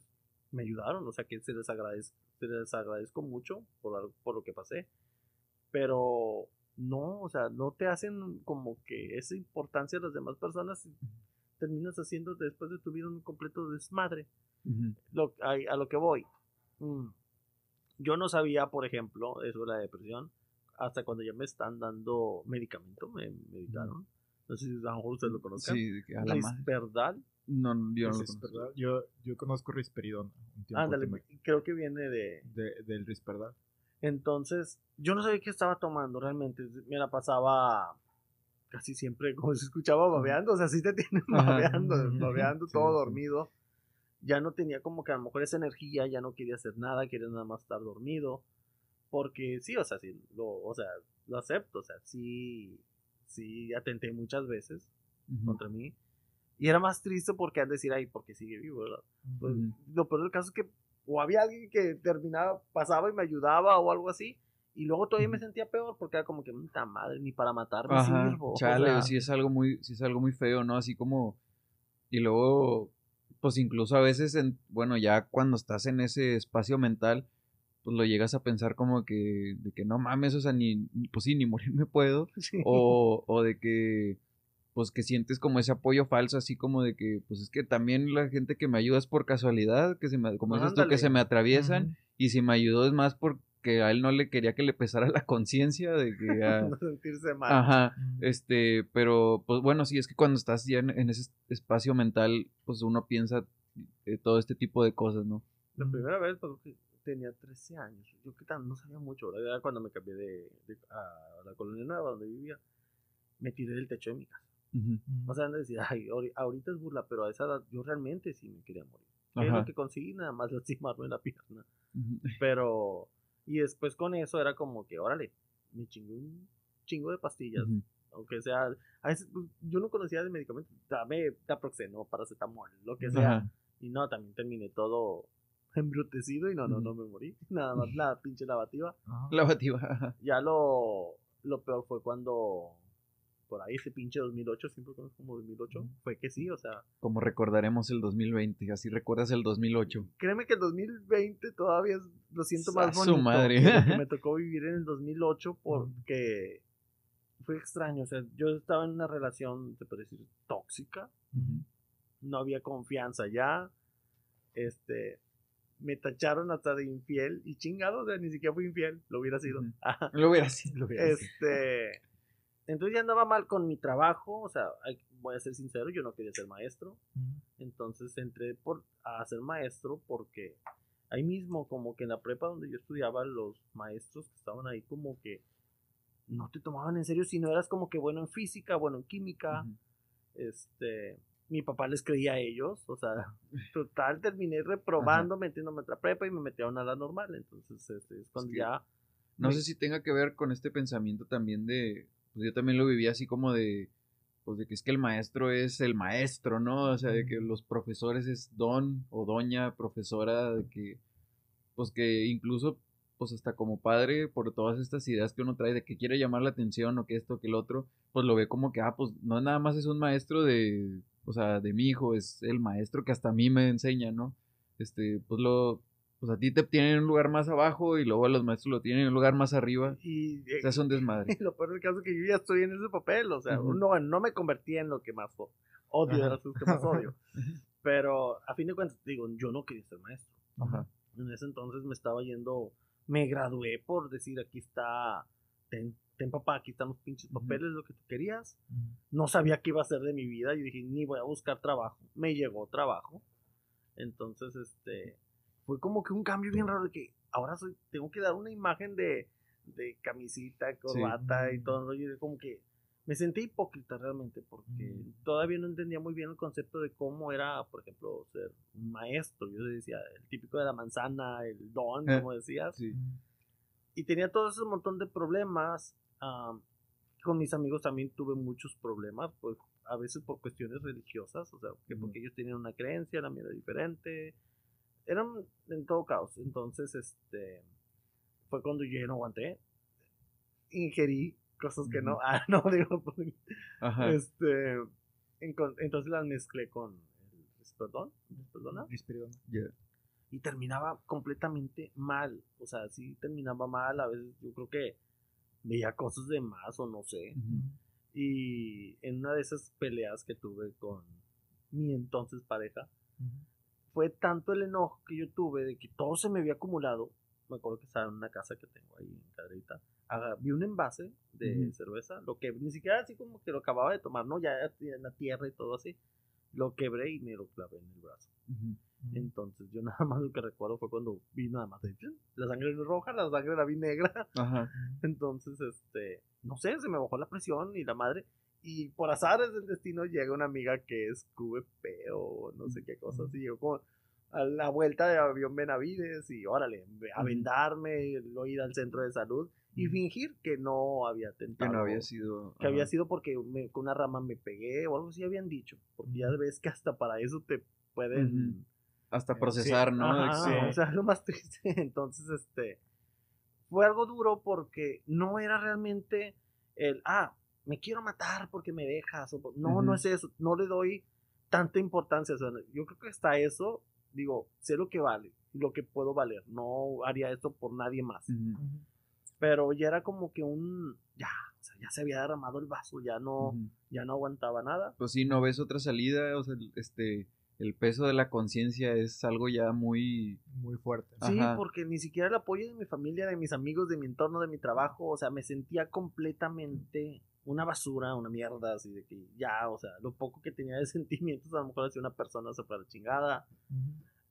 me ayudaron, o sea que se les agradezco, se les agradezco mucho por, algo- por lo que pasé. Pero no, o sea, no te hacen como que esa importancia a las demás personas y terminas haciendo después de tu vida un completo desmadre. Ujú. Lo, a, a lo que voy. Mm. Yo no sabía, por ejemplo, eso de la depresión, hasta cuando ya me están dando medicamento, me medicaron. No sé si a lo mejor ustedes lo conozcan. Sí, de que a la. Risperdal. No, yo no lo conozco. Yo, yo conozco risperidona. Ándale, creo que viene de... de- del risperdal. Entonces, yo no sabía qué estaba tomando realmente. Me la pasaba casi siempre, como se escuchaba, babeando. O sea, sí te tienen babeando, babeando, Sí, todo sí. dormido. Ya no tenía como que a lo mejor esa energía, ya no quería hacer nada, quería nada más estar dormido. Porque sí, o sea, sí, lo, o sea, lo acepto. O sea, sí, sí atenté muchas veces contra mí. Y era más triste porque al decir, ay, porque sigue vivo, ¿verdad? Pues. Lo peor del caso es que o había alguien que terminaba, pasaba y me ayudaba o algo así. Y luego todavía me sentía peor porque era como que, puta madre, ni para matarme Ajá, sirvo. o chale, sea, sí es algo muy, sí es algo muy feo, ¿no? Así como, y luego, pues incluso a veces, en, bueno, ya cuando estás en ese espacio mental, pues lo llegas a pensar como que, de que no mames, o sea, ni, pues sí, ni morir me puedo, sí. o, o de que, pues que sientes como ese apoyo falso, así como de que, pues es que también la gente que me ayuda es por casualidad, que se me, como dices tú, que se me atraviesan, y si me ayudó es más porque a él no le quería que le pesara la conciencia de que... No sentirse mal. Ajá, este, pero pues bueno, sí, es que cuando estás ya en, en ese espacio mental, pues uno piensa eh, todo este tipo de cosas, ¿no? La primera vez que tenía 13 años. Yo que tan, no sabía mucho, ¿verdad? Era cuando me cambié de, de- a la colonia nueva donde vivía. Me tiré del techo de mi casa. Ujú. O sea, han de decir, ay, ahori- ahorita es burla, pero a esa edad yo realmente sí me quería morir. ¿Qué es lo que conseguí? Nada más lastimarme la pierna. Ujú. Pero, y después con eso era como que, órale, me chingué un chingo de pastillas. Ujú. Aunque sea, a veces, pues, yo no conocía de medicamentos. Dame taproxeno, paracetamol, lo que sea. Ajá. Y no, también terminé todo embrutecido y no, no, no me morí. Nada más la pinche lavativa. Ajá. Lavativa, ajá. Ya lo, lo peor fue cuando, por ahí ese pinche 2008, siempre conozco como 2008, Ujú. fue que sí, o sea, Como recordaremos el 2020, así recuerdas el 2008. créeme que el 2020 todavía es- lo siento más A su bonito madre. que me tocó vivir en el 2008 porque fue extraño, o sea, yo estaba en una relación, se puede decir, tóxica, no había confianza ya, este, me tacharon hasta de infiel y chingado, o sea, ni siquiera fui infiel, lo hubiera sido. Lo hubiera sido. Lo hubiera sido. Este, entonces ya andaba mal con mi trabajo, o sea, hay- voy a ser sincero, yo no quería ser maestro, entonces entré por, a ser maestro porque ahí mismo, como que en la prepa donde yo estudiaba, los maestros que estaban ahí como que no te tomaban en serio si no eras como que bueno en física, bueno en química, este, mi papá les creía a ellos, o sea, total terminé reprobando, metiéndome a otra prepa y me metieron a la normal, entonces este, es cuando ya... No me- sé si tenga que ver con este pensamiento también de, pues yo también lo viví así como de, pues de que es que el maestro es el maestro, ¿no? O sea, de que los profesores es don o doña profesora, de que, pues que incluso, pues hasta como padre, por todas estas ideas que uno trae de que quiere llamar la atención o que esto, que el otro, pues lo ve como que, ah, pues no nada más es un maestro de, o sea, de mi hijo, es el maestro que hasta a mí me enseña, ¿no? Este, pues lo, pues a ti te tienen en un lugar más abajo y luego a los maestros lo tienen en un lugar más arriba. Y, O sea, es un desmadre. Lo peor del caso es que yo ya estoy en ese papel, o sea, no, no me convertí en lo que más odio, de las que más odio. Pero a fin de cuentas, digo, yo no quería ser maestro. Ajá. En ese entonces me estaba yendo, me gradué por decir, aquí está, ten, ten papá, aquí están los pinches papeles, lo que tú querías. No sabía qué iba a hacer de mi vida, yo dije, ni voy a buscar trabajo. Me llegó trabajo. Entonces, este, fue como que un cambio bien raro de que ahora soy, tengo que dar una imagen de, de camisita, corbata y Mm. todo. Y como que me sentí hipócrita realmente porque Mm. todavía no entendía muy bien el concepto de cómo era, por ejemplo, ser un maestro. Yo decía, el típico de la manzana, el don, Eh, como decías. Sí. Y tenía todo ese montón de problemas. am, con mis amigos también tuve muchos problemas, pues a veces por cuestiones religiosas, o sea, que porque ellos tenían una creencia, la mía era diferente. Eran en todo caos. Entonces, este, fue cuando yo ya no aguanté. Ingerí cosas que no, ah, no, digo, pues, Ajá. este, entonces las mezclé con el Risperdón, Risperdona, Risperidona. Y terminaba completamente mal. O sea, sí terminaba mal. A veces yo creo que veía cosas de más o no sé. Y en una de esas peleas que tuve con mi entonces pareja, fue tanto el enojo que yo tuve de que todo se me había acumulado. Me acuerdo que estaba en una casa que tengo ahí en Cadrita. Vi un envase de cerveza, lo que ni siquiera así como que lo acababa de tomar, ¿no? Ya en la tierra y todo así. Lo quebré y me lo clavé en el brazo. Entonces yo nada más lo que recuerdo fue cuando vi nada más de, la sangre era roja, la sangre la vi negra. Ajá. Entonces, este, no sé, se me bajó la presión y la madre. Y por azares del destino llega una amiga que es QVP o no sé qué cosas. Y llegó como a la vuelta de avión Benavides y órale, a vendarme, lo ir al centro de salud y fingir que no había Que tentado. no había sido. que había sido porque me- con una rama me pegué o algo así habían dicho. Porque ya ves que hasta para eso te pueden... Hasta Eh, procesar, ¿no? Ajá, Sí. O sea, lo más triste. Entonces, este, fue algo duro porque no era realmente el, ah, me quiero matar porque me dejas. o no, no es eso. No le doy tanta importancia. O sea, yo creo que hasta eso, digo, sé lo que vale, lo que puedo valer. No haría esto por nadie más. Pero ya era como que un, ya, o sea, ya se había derramado el vaso, ya no, ya no aguantaba nada. Pues sí, no ves otra salida, o sea, este, el peso de la conciencia es algo ya muy... Muy fuerte. Sí, Ajá. porque ni siquiera el apoyo de mi familia, de mis amigos, de mi entorno, de mi trabajo, o sea, me sentía completamente una basura, una mierda, así de que ya, o sea, lo poco que tenía de sentimientos, a lo mejor hacía una persona se fue la chingada.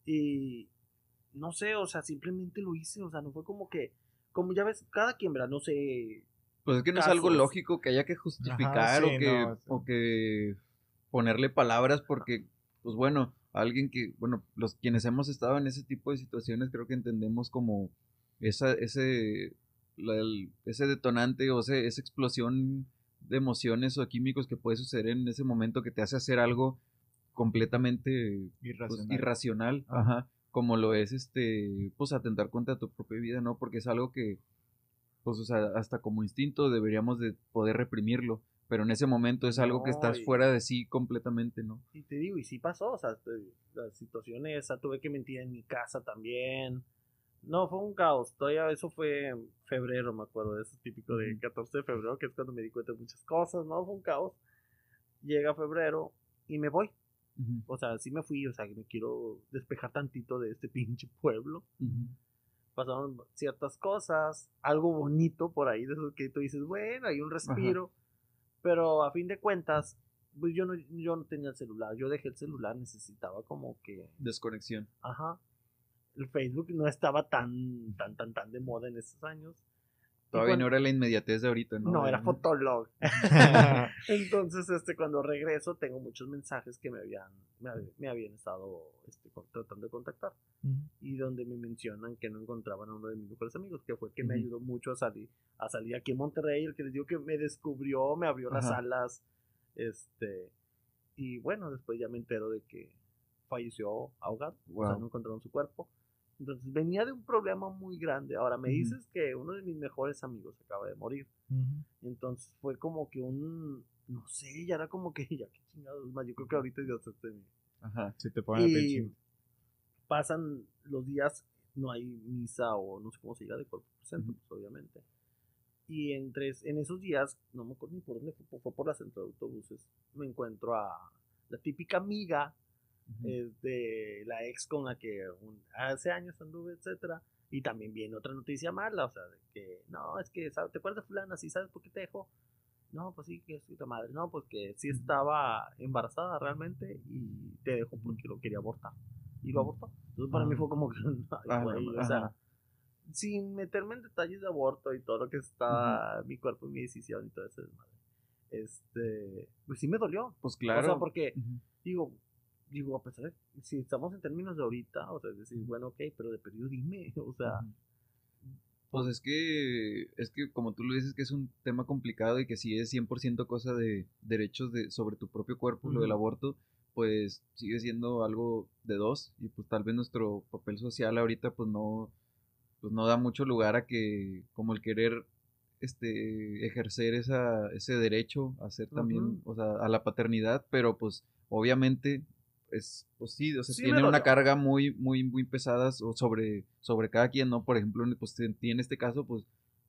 Y no sé, o sea, simplemente lo hice, o sea, no fue como que, como ya ves, cada quien, ¿verdad? No sé, Pues es que no es algo lógico que haya que justificar sí, o, que, no, sí. o que ponerle palabras porque, pues bueno, alguien que, bueno, los quienes hemos estado en ese tipo de situaciones creo que entendemos como esa, ese, la- el- ese detonante o ese- esa explosión de emociones o químicos que puede suceder en ese momento que te hace hacer algo completamente pues, Irracional. irracional, Ajá. ajá, como lo es este, pues atentar contra tu propia vida, ¿no? Porque es algo que, pues, o sea, hasta como instinto deberíamos de poder reprimirlo, pero en ese momento es algo que estás y- fuera de sí completamente, ¿no? y te digo, y sí pasó, o sea, te- la situación esa, tuve que mentir en mi casa también. No, fue un caos, todavía eso fue en febrero, me acuerdo, eso típico de Ujú. 14 de febrero, que es cuando me di cuenta de muchas cosas, ¿no? Fue un caos. Llega febrero y me voy, o sea, sí me fui, o sea, me quiero despejar tantito de este pinche pueblo. ujú. pasaron ciertas cosas, algo bonito por ahí, de eso que tú dices, bueno, hay un respiro, pero a fin de cuentas, pues yo no, yo no tenía el celular, yo dejé el celular, necesitaba como que, Desconexión. ajá, el Facebook no estaba tan, tan, tan, tan de moda en esos años. Todavía cuando- no era la inmediatez de ahorita, ¿no? no, era Fotolog. Entonces, este, cuando regreso, tengo muchos mensajes que me habían, me, me habían estado este, tratando de contactar. y donde me mencionan que no encontraban a uno de mis mejores amigos, que fue el que me ayudó mucho a salir, a salir aquí en Monterrey, el que les digo que me descubrió, me abrió las alas, este, y bueno, después ya me entero de que falleció ahogado, o sea, no encontraron su cuerpo. Entonces venía de un problema muy grande. Ahora me dices que uno de mis mejores amigos acaba de morir. Entonces fue como que un, no sé, ya era como que, ya qué chingados más, yo creo que ahorita ya se te- Ajá. Si te ponen el y pasan los días, no hay misa o no sé cómo se diga de cuerpo presente, Ujú. pues, obviamente. Y entre, en esos días, no me acuerdo ni por dónde fue, fue por la central de autobuses, me encuentro a la típica amiga Eh, de la ex con la que un- hace años anduve, etcétera. Y también viene otra noticia mala, o sea, de que, no, es que, ¿sabes? ¿te acuerdas de fulana? ¿Sí sabes por qué te dejó? No, pues sí, que es tu madre. No, pues que sí estaba embarazada realmente y te dejó porque lo quería abortar. Y lo abortó. Entonces para mí Ah. fue como que, ay, güey, o sea, sin meterme en detalles de aborto y todo lo que está mi cuerpo y mi decisión y todo ese desmadre. Este, pues sí me dolió. Pues claro. O sea, porque digo, digo, a pesar de, si estamos en términos de ahorita, o sea, decir, bueno, ok, pero de periodo dime, o sea. Pues es que, es que como tú lo dices, que es un tema complicado y que si es 100% cosa de derechos de, sobre tu propio cuerpo, lo del aborto, pues sigue siendo algo de dos y pues tal vez nuestro papel social ahorita pues no, pues no da mucho lugar a que como el querer este ejercer esa, ese derecho a ser también, o sea, a la paternidad, pero pues obviamente es pues sí, o sea, Sí tiene una carga muy muy muy pesada so- sobre sobre cada quien, ¿no? Por ejemplo, en- pues en ti en este caso pues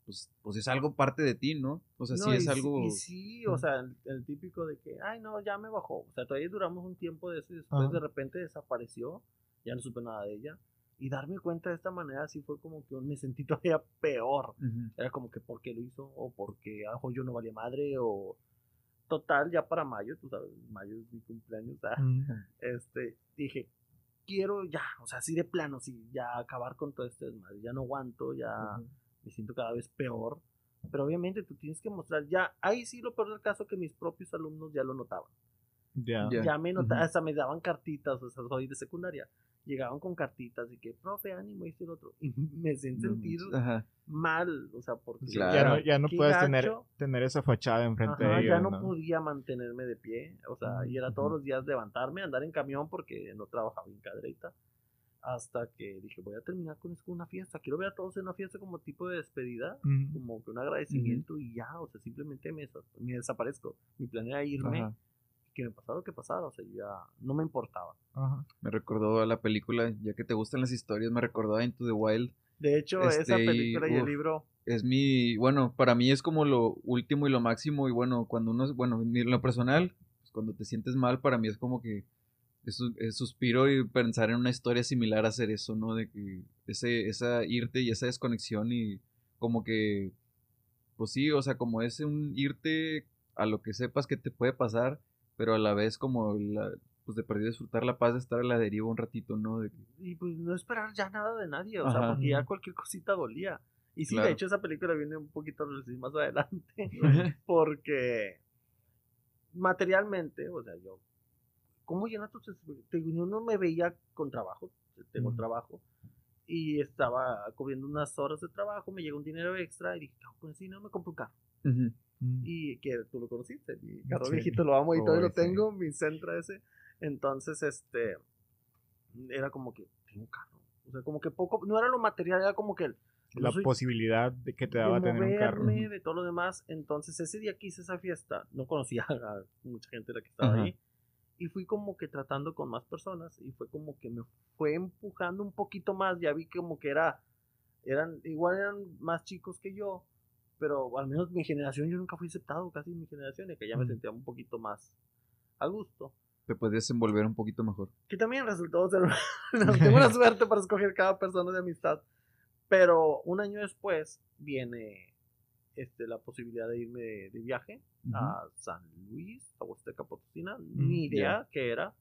pues pues es algo parte de ti, ¿no? O sea, sí es y algo Y sí, o sea, el, el típico de que, ay, no, ya me bajó. O sea, todavía duramos un tiempo de eso y después Ajá. de repente desapareció, ya no supe nada de ella. Y darme cuenta de esta manera sí fue como que me sentí todavía peor. Era como que por qué lo hizo, o porque a lo mejor yo no valía madre, o total, ya para mayo, tú sabes, mayo es mi cumpleaños, ah, este, dije, quiero ya, o sea, así de plano, sí, ya acabar con todo este desmadre, ya no aguanto, ya me siento cada vez peor, pero obviamente tú tienes que mostrar, ya, ahí sí lo peor del caso que mis propios alumnos ya lo notaban, Ya. Ya. ya me notaban, hasta me daban cartitas, o sea, soy de secundaria, llegaban con cartitas y que, profe, ánimo, y lo otro, y me hacían sentir. Ajá. mal, o sea, porque Claro. Ya no, ya no puedes tener, tener esa fachada enfrente Ajá, de ellos. ya no, ¿no? podía mantenerme de pie, o sea, y era todos los días levantarme, andar en camión porque no trabajaba en cadreita, hasta que dije, voy a terminar con esto, una fiesta, quiero ver a todos en una fiesta como tipo de despedida, como que un agradecimiento y ya, o sea, simplemente me, me desaparezco, mi plan era irme, Ajá. Que me pasara lo que pasara, o sea, ya no me importaba. Ajá. Me recordó a la película, ya que te gustan las historias, me recordó a Into the Wild. De hecho, esa Este, y, película y el uf, libro, es mi, bueno, para mí es como lo último y lo máximo y bueno, cuando uno, bueno, en lo personal, pues, cuando te sientes mal, para mí es como que es suspiro y pensar en una historia similar a hacer eso, ¿no? De que ese, esa irte y esa desconexión y como que, pues sí, o sea, como es un irte a lo que sepas que te puede pasar, pero a la vez como la, pues de perdido disfrutar la paz de estar a la deriva un ratito, ¿no? De que, Y pues no esperar ya nada de nadie, o sea, porque ya cualquier cosita dolía. Y sí, Claro. de hecho esa película viene un poquito más adelante, porque materialmente, o sea, yo, ¿cómo llenas tus Yo no me veía con trabajo, tengo trabajo, y estaba cubriendo unas horas de trabajo, me llegó un dinero extra y dije, "¿Qué hago con ese dinero? me compro un carro. Ujú. Mm. Y que tú lo conociste, mi carro Sí. viejito lo amo y todavía Uy, lo sí. tengo, mi Sentra ese. Entonces, este, era como que, tengo carro. O sea, como que poco, no era lo material, era como que el, La soy- posibilidad de que te de daba tener un carro. de todo lo demás. Entonces, ese día que hice esa fiesta, no conocía a mucha gente de la que estaba Ajá. ahí. Y fui como que tratando con más personas y fue como que me fue empujando un poquito más. Ya vi como que era, eran, igual eran más chicos que yo, pero al menos mi generación yo nunca fui aceptado casi en mi generación y que ya me Mm. sentía un poquito más a gusto. Te puedes desenvolver un poquito mejor. Que también resultó ser tengo una suerte para escoger cada persona de amistad. Pero un año después viene este, la posibilidad de irme de, de viaje a San Luis, a Huasteca Potosina. Ni idea qué era.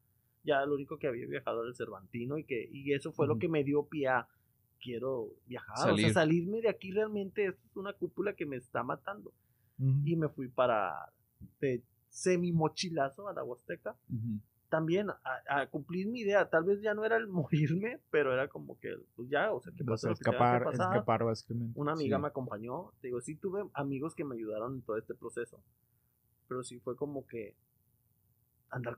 Ya lo único que había viajado era el Cervantino y que y eso fue lo que me dio pie a quiero viajar. O sea, salirme de aquí realmente esto es una cúpula que me está matando. Y me fui para de semi mochilazo a la Huasteca también a, a cumplir mi idea. Tal vez ya no era el morirme, pero era como que, pues ya, o sea, que que escapar, escapar básicamente. Una amiga Sí. me acompañó. Te digo, sí tuve amigos que me ayudaron en todo este proceso. Pero sí fue como que andar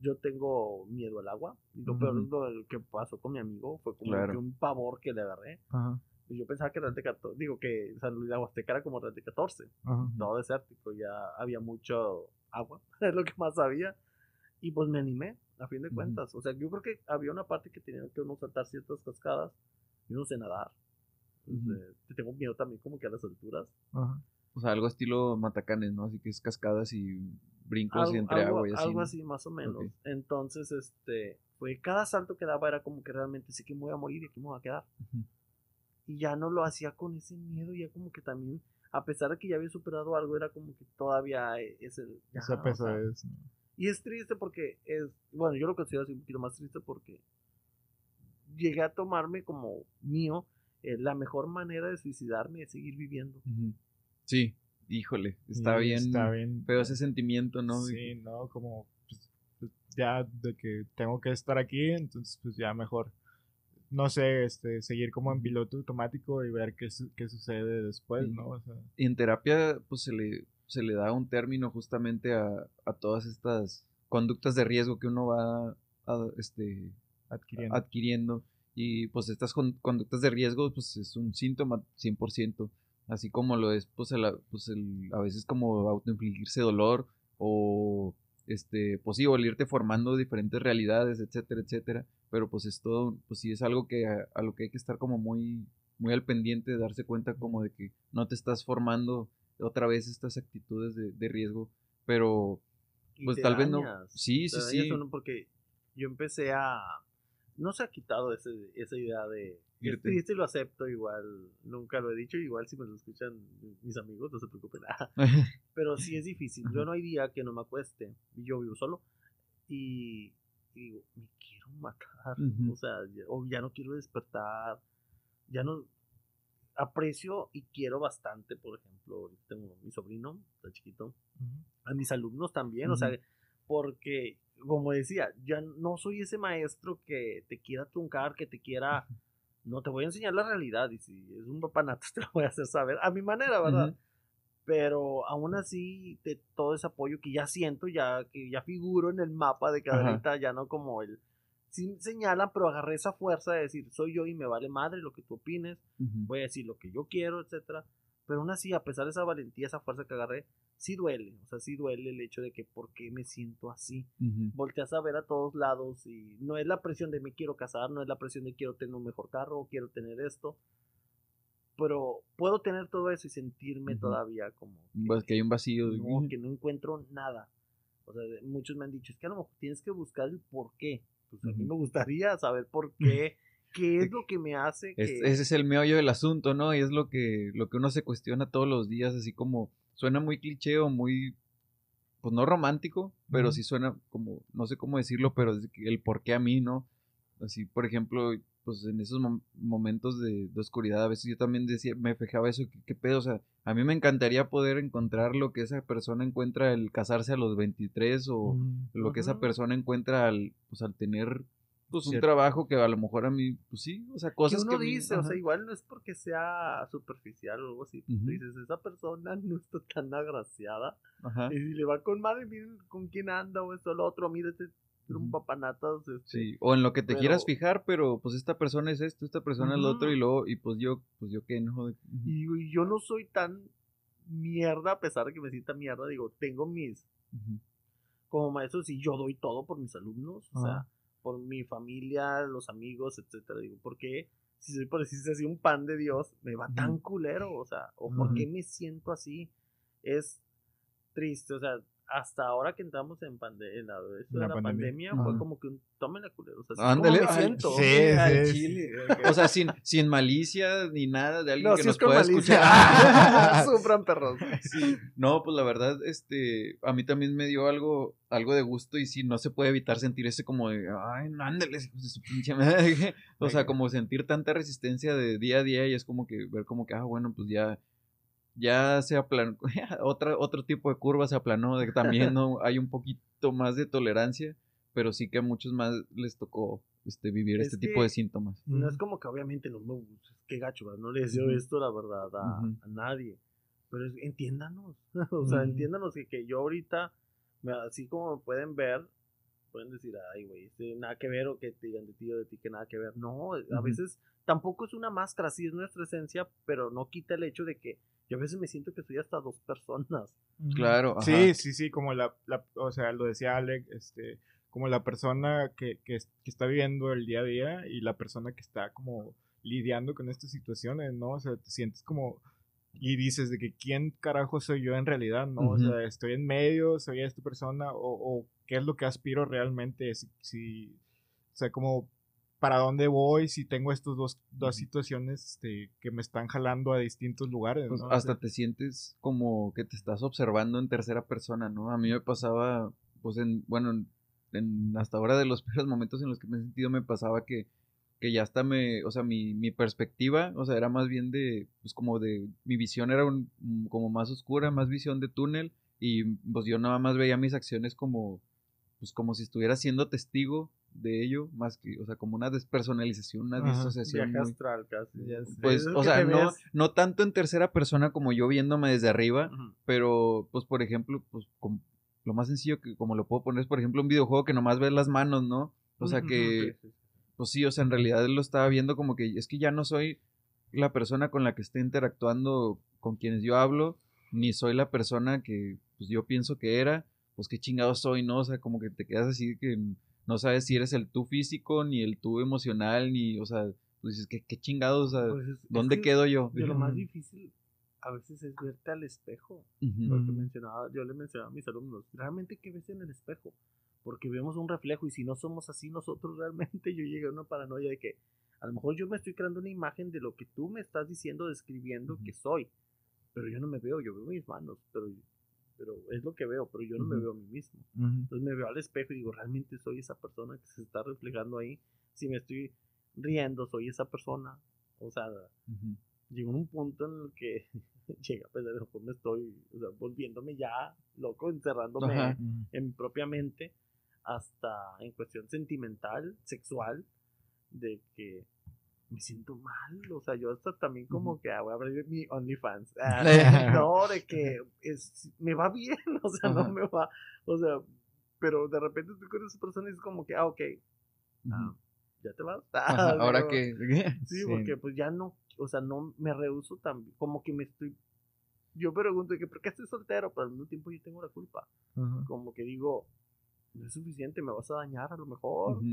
yo tengo miedo al agua. Y lo peor Ujú. es lo que pasó con mi amigo. Fue como Claro. que un pavor que le agarré. Ajá, Y yo pensaba que Real de 14, digo que San Luis de la Huasteca era como de 14 ajá. todo desértico, ya había mucho agua, es lo que más había. Y pues me animé, a fin de cuentas. O sea, yo creo que había una parte que tenía que uno saltar ciertas cascadas. Yo no sé nadar. Este, tengo miedo también como que a las alturas. O sea, algo estilo matacanes, ¿no? Así que es cascadas y brincos y Algo, entre algo- agua y así. algo así, más o menos. Entonces, este, fue cada salto que daba era como que realmente sé que me voy a morir y aquí me voy a quedar. Y ya no lo hacía con ese miedo, ya como que también, a pesar de que ya había superado algo, era como que todavía es el... ya, Esa o sea, pesadez. ¿no? Y es triste porque es, bueno, yo lo considero así un poquito más triste porque llegué a tomarme como mío eh, la mejor manera de suicidarme es seguir viviendo. Sí, híjole, está Y bien. Está bien. Pero ese sentimiento, ¿no? Sí, no, como pues, pues, ya de que tengo que estar aquí, entonces pues ya mejor, no sé, este, seguir como en piloto automático y ver qué, su- qué sucede después, Sí. ¿no? O sea, Y en terapia, pues se le, se le da un término justamente a, a todas estas conductas de riesgo que uno va a, este, adquiriendo. adquiriendo. Y pues estas con- conductas de riesgo, pues es un síntoma 100%. Así como lo es, pues, el, pues el, a veces como autoinfligirse dolor o, este, pues sí, irte formando diferentes realidades, etcétera, etcétera. Pero pues es todo, pues sí es algo que a, a lo que hay que estar como muy, muy al pendiente de darse cuenta como de que no te estás formando otra vez estas actitudes de, de riesgo. Pero Pues tal vez no. Sí, sí, sí. porque yo empecé a... No se ha quitado ese, esa idea de... Es Irte. triste y lo acepto igual, nunca lo he dicho, igual si me lo escuchan mis amigos, no se preocupen. Pero sí es difícil. Yo no hay día que no me acueste. Y yo vivo solo. Y, y digo, me quiero matar. O sea, ya, o ya no quiero despertar. Ya no. Aprecio y quiero bastante, por ejemplo, tengo mi sobrino, está chiquito. A mis alumnos también, o sea, porque, como decía, ya no soy ese maestro que te quiera truncar, que te quiera. No, te voy a enseñar la realidad. Y si es un papanato, te lo voy a hacer saber. A mi manera, ¿verdad? Pero aún así de todo ese apoyo que ya siento, ya que ya figuro en el mapa de que Ajá. ahorita ya no como el sí señalan, pero agarré esa fuerza de decir, soy yo y me vale madre lo que tú opines, voy a decir lo que yo quiero, etcétera. Pero aún así, a pesar de esa valentía, esa fuerza que agarré, sí duele, o sea, sí duele el hecho de que por qué me siento así. Ujú. Volteas a ver a todos lados y no es la presión de me quiero casar, no es la presión de quiero tener un mejor carro o quiero tener esto. pero puedo tener todo eso y sentirme todavía como que, Pues que hay un vacío. de- no, que no encuentro nada. O sea, muchos me han dicho, es que a lo mejor tienes que buscar el por qué. Pues a mí me gustaría saber por qué, qué es lo que me hace que... Es- ese es el meollo del asunto, ¿no? Y es lo que, lo que uno se cuestiona todos los días, así como suena muy cliché o muy, pues no romántico, pero sí suena como, no sé cómo decirlo, pero es el por qué a mí, ¿no? Así, por ejemplo, pues en esos mom- momentos de, de oscuridad, a veces yo también decía, me fijaba eso, ¿qué, qué pedo? O sea, a mí me encantaría poder encontrar lo que esa persona encuentra al casarse a los 23 o Mm. lo que esa persona encuentra al, pues, al tener pues, un trabajo que a lo mejor a mí, pues sí, o sea, cosas uno que mí- dice, o sea, igual no es porque sea superficial o algo así. tú Ujú. dices, esa persona no está tan agraciada. Ajá. Y si le va con madre, miren con quién anda o esto lo otro, mírate, un Ujú. papanatas. Este, Sí, o en lo que te quieras fijar, pero pues esta persona es esto, esta persona es lo otro, y luego, y pues yo, pues yo qué, no. Y, yo no soy tan mierda, a pesar de que me sienta mierda, digo, tengo mis, como maestros y yo doy todo por mis alumnos, o sea. Por mi familia, los amigos, etcétera. Digo, ¿por qué? Si soy por decirse así un pan de Dios, me va tan culero, o sea, o por qué me siento así? Es triste, o sea, hasta ahora que entramos en, pande en la, esto de La la pandemia. fue como que un, tómenle culero, o sea, Ándale, me siento. sí, al sí, chile. sí. O sea, sin, sin malicia ni nada de alguien No, que si nos es pueda malicia. escuchar. Sufran perros. Sí, no, pues la verdad, este, a mí también me dio algo, algo de gusto y sí, no se puede evitar sentir ese como de, ay, no, ándale, hijos de su pinche madre". O sea, como sentir tanta resistencia de día a día y es como que ver como que, ah, bueno, pues ya, ya se aplanó, otra, otro tipo de curva se aplanó, de que también no hay un poquito más de tolerancia, pero sí que a muchos más les tocó, este, vivir Es este tipo de síntomas. No es como que obviamente no me qué gacho, ¿verdad? no le deseo Ujú. esto la verdad a, nadie. Pero es- entiéndanos, o sea, Ujú. entiéndanos que, que yo ahorita, así como pueden ver, pueden decir, ay, güey, este, nada que ver, o que te digan de ti o de ti que nada que ver. No, a veces tampoco es una máscara, sí es nuestra esencia, pero no quita el hecho de que yo a veces me siento que soy hasta dos personas. Claro, Sí, ajá. sí, sí, como la, la- o sea, lo decía Alec, este, como la persona que, que, es- que está viviendo el día a día y la persona que está como lidiando con estas situaciones, ¿no? O sea, te sientes como y dices de que quién carajo soy yo en realidad, ¿no? O sea, estoy en medio, soy esta persona o, o qué es lo que aspiro realmente, si, si- o sea, como para dónde voy, si tengo estos dos, dos situaciones este, que me están jalando a distintos lugares, Pues ¿no? O hasta sea, te sientes como que te estás observando en tercera persona, ¿no? A mí me pasaba, pues en, bueno, en, en- hasta ahora de los peores momentos en los que me he sentido me pasaba que, que ya hasta me, o sea, mi, mi perspectiva, o sea, era más bien de, pues como de, mi visión era un, mm, como más oscura, más visión de túnel y pues yo nada más veía mis acciones como, pues como si estuviera siendo testigo de ello, más que, o sea, como una despersonalización, una Ajá. disociación Viaje muy, astral casi. Ya sé. pues, Es o sea, no, ves- no tanto en tercera persona como yo viéndome desde arriba, pero, pues, por ejemplo, pues, com- lo más sencillo que como lo puedo poner es, por ejemplo, un videojuego que nomás ves las manos, ¿no? O sea que, pues sí, o sea, en realidad él lo estaba viendo como que es que ya no soy la persona con la que esté interactuando con quienes yo hablo, ni soy la persona que, pues, yo pienso que era, pues, qué chingado soy, ¿no? O sea, como que te quedas así que no sabes si eres el tú físico, ni el tú emocional, ni, o sea, tú dices, qué, qué chingados, o sea, Pues es- es ¿dónde que quedo yo? lo más difícil a veces es verte al espejo. Lo que mencionaba, yo le mencionaba a mis alumnos, realmente qué ves en el espejo, porque vemos un reflejo y si no somos así nosotros realmente, yo llegué a una paranoia de que a lo mejor yo me estoy creando una imagen de lo que tú me estás diciendo, describiendo que soy, pero yo no me veo, yo veo mis manos, pero, pero es lo que veo, pero yo no me veo a mí mismo. Entonces me veo al espejo y digo, realmente soy esa persona que se está reflejando ahí. Si me estoy riendo, soy esa persona. O sea, Ujú. llegó un punto en el que llega, pues a lo mejor me estoy o sea, volviéndome ya loco, encerrándome en mi propia mente, hasta en cuestión sentimental, sexual, de que me siento mal, o sea, yo hasta también como que ah, voy a abrir mi OnlyFans. Ah, no, de que es, me va bien, o sea, no me va, o sea, pero de repente tú con esa persona y es como que, ah, ok, ah, ya te vas. Ah, ahora que Sí, Sí. porque pues ya no, o sea, no me rehuso también, como que me estoy, yo pregunto de que, ¿por qué estoy soltero? Pero al mismo tiempo yo tengo la culpa, Ajá. como que digo, no es suficiente, me vas a dañar a lo mejor. Ujú.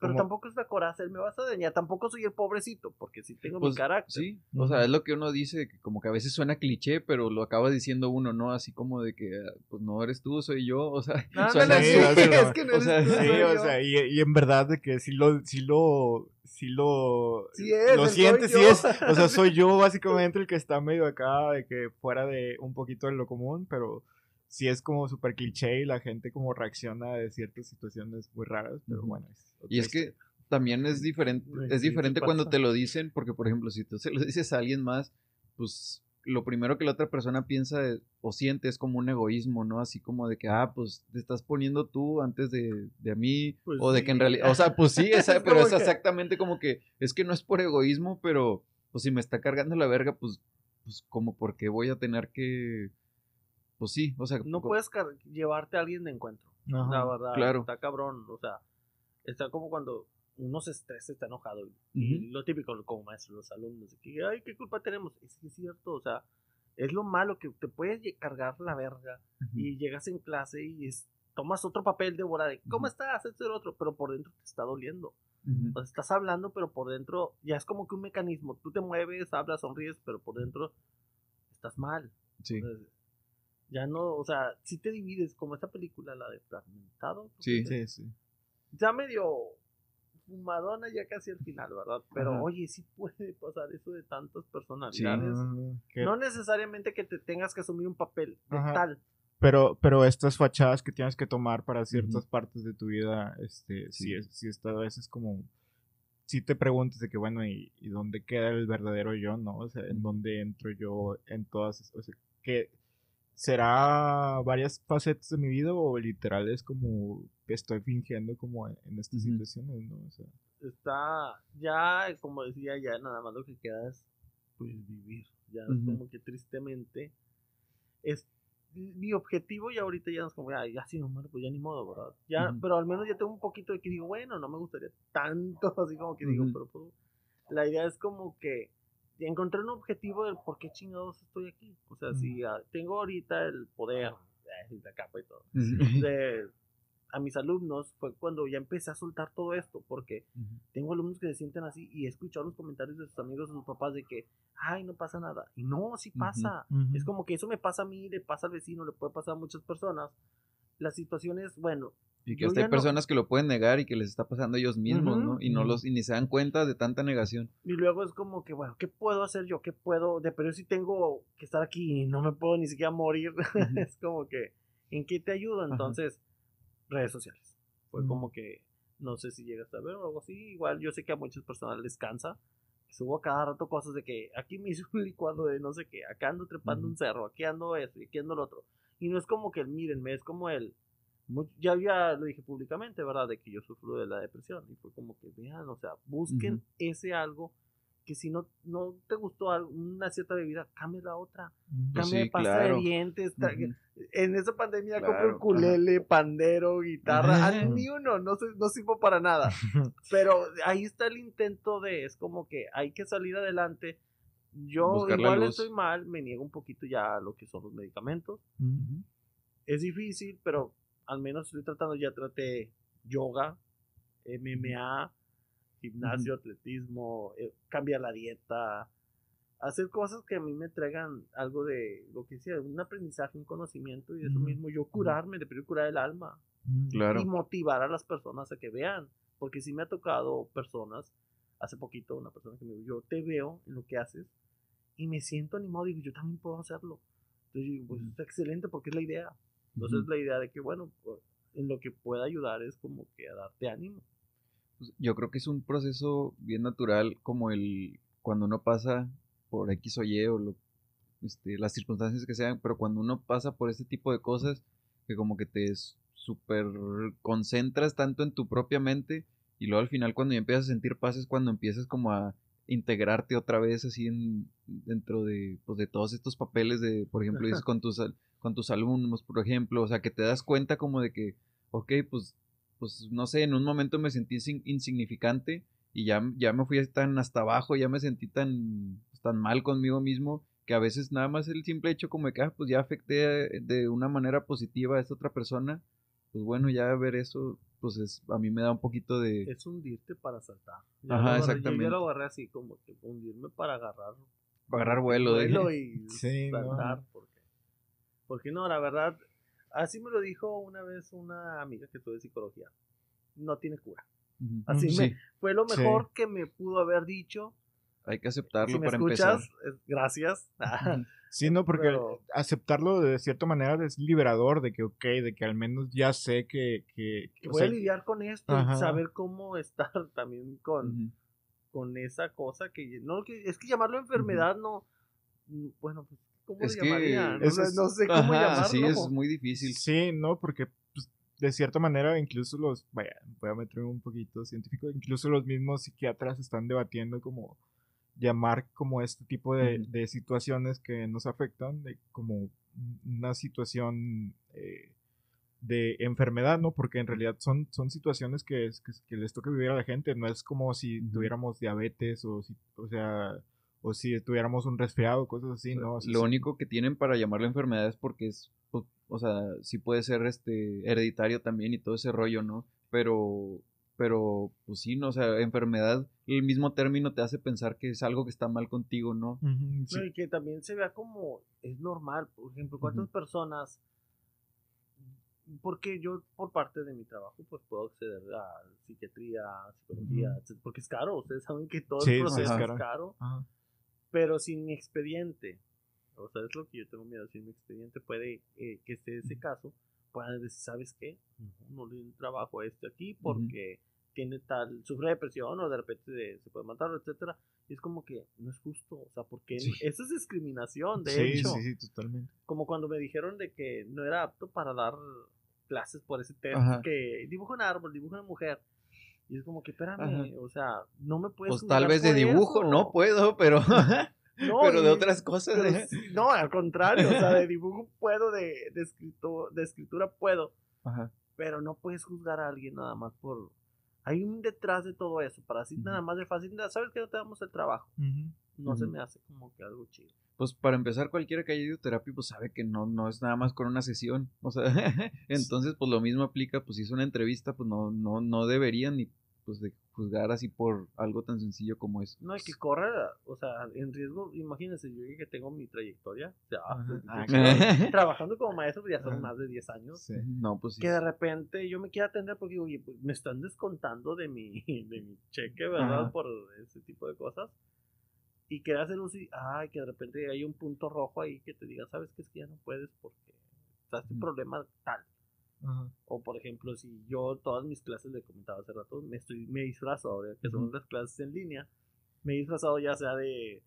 Pero Como- tampoco es la coraza, él me vas a dañar. Tampoco soy el pobrecito, porque sí tengo mi Pues, carácter. Sí, o sea, es lo que uno dice, que como que a veces suena cliché, pero lo acaba diciendo uno, ¿no? Así como de que, ah, pues no eres tú, soy yo, o sea, Ándale, suena sí, sí, o es que no o eres sea, tú, Sí, soy o yo. sea, y, y en verdad de que sí lo, sí lo, sí lo, Sí es, lo sientes, soy sí yo. es, o sea, soy yo básicamente el que está medio acá, de que fuera de un poquito de lo común, pero sí es como súper cliché y la gente como reacciona de ciertas situaciones muy raras, pero Ujú. bueno. es Y es que también es diferente, es diferente ¿qué cuando te lo dicen, porque por ejemplo, si tú se lo dices a alguien más, pues lo primero que la otra persona piensa o siente es como un egoísmo, ¿no? Así como de que, ah, pues te estás poniendo tú antes de, de a mí, Pues o de que en realidad, o sea, pues sí, esa- Es pero es que- exactamente como que, es que no es por egoísmo, pero pues si me está cargando la verga, pues, pues como porque voy a tener que, pues sí, o sea, No puedes llevarte a alguien de encuentro. Ajá. La verdad, claro. está cabrón. O sea, está como cuando uno se estresa, está enojado. Y lo típico como maestro, los alumnos, que, ay, ¿qué culpa tenemos? Es que es cierto, o sea, es lo malo que te puedes cargar la verga y llegas en clase y es, tomas otro papel de bola de, ¿cómo estás? Esto y lo otro, pero por dentro te está doliendo. O sea, estás hablando, pero por dentro ya es como que un mecanismo. Tú te mueves, hablas, sonríes, pero por dentro estás mal. Sí, Entonces, ya no, o sea, si te divides, como esta película, la de Fragmentado. Sí. Sí, sí. Ya medio fumadona ya casi al final, ¿verdad? Pero Ajá. oye, sí puede pasar eso de tantas personalidades. No necesariamente que te tengas que asumir un papel de Ajá. tal. Pero, pero estas fachadas que tienes que tomar para ciertas partes de tu vida, este, sí, Sí. es, sí está a veces como, si te preguntas de que, bueno, ¿y, y dónde queda el verdadero yo, no? O sea, ¿en dónde entro yo en todas, es- o sea, que será varias facetas de mi vida o literal es como que estoy fingiendo como en, en estas situaciones, ¿no? O sea, Está, ya, como decía, ya nada más lo que queda es pues vivir. Ya es Ujú. como que tristemente es mi objetivo y ahorita ya no es como, ay, ya si no muero, pues ya ni modo, ¿verdad? Ya, pero al menos ya tengo un poquito de que digo, bueno, no me gustaría tanto, así como que digo, pero pues, la idea es como que encontré un objetivo del por qué chingados estoy aquí. O sea, si ah, tengo ahorita el poder, eh, la capa y todo, de, a mis alumnos fue cuando ya empecé a soltar todo esto, porque Ujú. tengo alumnos que se sienten así y he escuchado los comentarios de sus amigos, de sus papás, de que, ay, no pasa nada. Y no, sí pasa. Es como que eso me pasa a mí, le pasa al vecino, le puede pasar a muchas personas. La situación es, bueno, Y que hasta hay no- personas que lo pueden negar y que les está pasando a ellos mismos, Ujú, ¿no? Y no ujú. los, y ni se dan cuenta de tanta negación. y luego es como que, bueno, ¿qué puedo hacer yo? ¿Qué puedo? De pero si tengo que estar aquí y no me puedo ni siquiera morir. es como que, ¿en qué te ayudo? Entonces, redes sociales. Fue como que, no sé si llegas a ver o algo así. Igual yo sé que a muchas personas les cansa. Subo cada rato cosas de que aquí me hice un licuado de no sé qué, acá ando trepando un cerro, aquí ando esto y aquí ando lo otro. Y no es como que el mírenme, es como el. Ya, ya lo dije públicamente, ¿verdad? De que yo sufro de la depresión. Y fue como que vean, o sea, busquen Ujú. ese algo que si no, no te gustó algo- una cierta bebida, cambia la otra. Pues Cambia sí, de pasta claro. de dientes. tra- Ujú. En esa pandemia Claro, compro ukulele, pandero, guitarra. Ajá. a ni uno, no, soy- no sirvo para nada. Pero ahí está el intento de, es como que hay que salir adelante. Yo Buscar igual estoy mal, me niego un poquito ya a lo que son los medicamentos. Ujú. Es difícil, pero al menos estoy tratando, ya traté yoga, MMA, gimnasio, atletismo, eh, cambiar la dieta, hacer cosas que a mí me traigan algo de lo que sea, un aprendizaje, un conocimiento y de eso mismo yo curarme, de primero curar el alma. Claro. y motivar a las personas a que vean, porque sí me ha tocado personas, hace poquito una persona que me dijo, yo te veo en lo que haces y me siento animado, digo, yo también puedo hacerlo. Entonces yo digo, pues es excelente porque es la idea. Entonces la idea de que, bueno, pues, en lo que pueda ayudar es como que a darte ánimo. Pues, yo creo que es un proceso bien natural como el cuando uno pasa por X o Y o lo, este, las circunstancias que sean, pero cuando uno pasa por este tipo de cosas que como que te super concentras tanto en tu propia mente y luego al final cuando ya empiezas a sentir paz es cuando empiezas como a integrarte otra vez así en, dentro de, pues, de todos estos papeles de, por ejemplo, dices con tus, con tus alumnos, por ejemplo, o sea, que te das cuenta como de que, ok, pues, pues no sé, en un momento me sentí insignificante y ya, ya me fui tan hasta abajo, ya me sentí tan, pues, tan mal conmigo mismo que a veces nada más el simple hecho como de que, ah, pues ya afecté de una manera positiva a esta otra persona, pues bueno, ya ver eso, pues es, a mí me da un poquito de... Es hundirte para saltar. Ajá, Yo exactamente. ya lo agarré así como que hundirme para agarrar agarrar vuelo. de- vuelo y Sí, no. saltar. Porque, porque no, la verdad, así me lo dijo una vez una amiga que estudia psicología. No tiene cura. Así Sí, me- Fue lo Sí. mejor que me pudo haber dicho. hay que aceptarlo Si me para escuchas, empezar. gracias. Sí, no, porque Pero- aceptarlo de cierta manera es liberador, de que, ok, de que al menos ya sé que... que, que voy sea, a lidiar con esto Ajá. y saber cómo estar también con, Ujú. con esa cosa que no que es que llamarlo enfermedad no mm, bueno pues cómo Es que llamaría? no, sé- es- no sé cómo Ajá, llamarlo sí, es muy difícil. Sí, no, porque pues, de cierta manera incluso los, vaya, voy a meterme un poquito científico, incluso los mismos psiquiatras están debatiendo como llamar como este tipo de, situaciones que nos afectan, de como una situación eh, de enfermedad, ¿no? Porque en realidad son, son situaciones que, es- que, que les toca vivir a la gente, no es como si tuviéramos diabetes o si, o sea, o si tuviéramos un resfriado, cosas así, ¿no? O sea, Lo sí- único que tienen para llamarlo enfermedad es porque es, pues, o sea, sí puede ser este hereditario también y todo ese rollo, ¿no? Pero, pero, pues sí, no, o sea, enfermedad, el mismo término te hace pensar que es algo que está mal contigo, ¿no? Sí. No, y que también se vea como es normal por ejemplo cuántas personas porque yo por parte de mi trabajo pues puedo acceder a psiquiatría psicología etcétera, porque es caro ustedes saben que todo Sí, el proceso es es caro. Pero sin mi expediente, o sea, es lo que yo tengo miedo, sin mi expediente puede eh, que esté ese caso, puedan decir, ¿sabes qué? No, no le trabajo a este aquí porque tiene tal, sufre depresión o de repente se, se puede matar, etcétera. Y es como que no es justo, o sea, porque Sí. eso es discriminación, de sí, hecho. sí, sí, totalmente. Como cuando me dijeron de que no era apto para dar clases por ese Ajá. que dibuja un árbol, dibuja una mujer. Y es como que, espérame, Ajá. o sea, no me puedes Pues tal vez de dibujo eso. no puedo, pero, No, pero de otras cosas. pero ¿eh? no, al contrario, o sea, de dibujo puedo, de, de, escrito- de escritura puedo, Ajá. pero no puedes juzgar a alguien nada más por... Hay un detrás de todo eso, para así nada más de fácil, ¿sabes que no te damos el trabajo? No se me hace como que algo chido. Pues para empezar, cualquiera que haya ido a terapia, pues sabe que no, no es nada más con una sesión. O sea, entonces, pues lo mismo aplica, pues si es una entrevista, pues no, no, no deberían ni pues de juzgar así por algo tan sencillo como eso. No hay que correr, o sea, en riesgo, imagínense, yo que tengo mi trayectoria, o sea, pues, Ah, trabajando como maestro pues, ya son Ajá. más de 10 años. Sí. No, pues sí. que de repente yo me quiero atender porque digo, oye, pues, me están descontando de mi, de mi cheque, ¿verdad? Ajá. Por ese tipo de cosas. Y que hacer uso y, ay, que de repente hay un punto rojo ahí que te diga, ¿sabes qué? Es que ya no puedes porque está este Ujú. problema tal. Ajá. O por ejemplo, si yo todas mis clases, le comentaba hace rato, me, estoy, me disfrazo ahora, que son Ujú. las clases en línea, me he disfrazado ya sea de,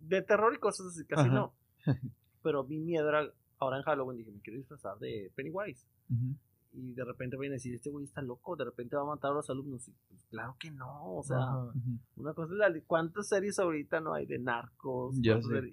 de terror y cosas así, casi Ajá. no. Pero mi miedo era, ahora en Halloween dije, me quiero disfrazar de Pennywise y de repente vayan a decir, este güey está loco, de repente va a matar a los alumnos. Y, pues, claro que no, o sea, una cosa es la... ¿Cuántas series ahorita no hay de narcos?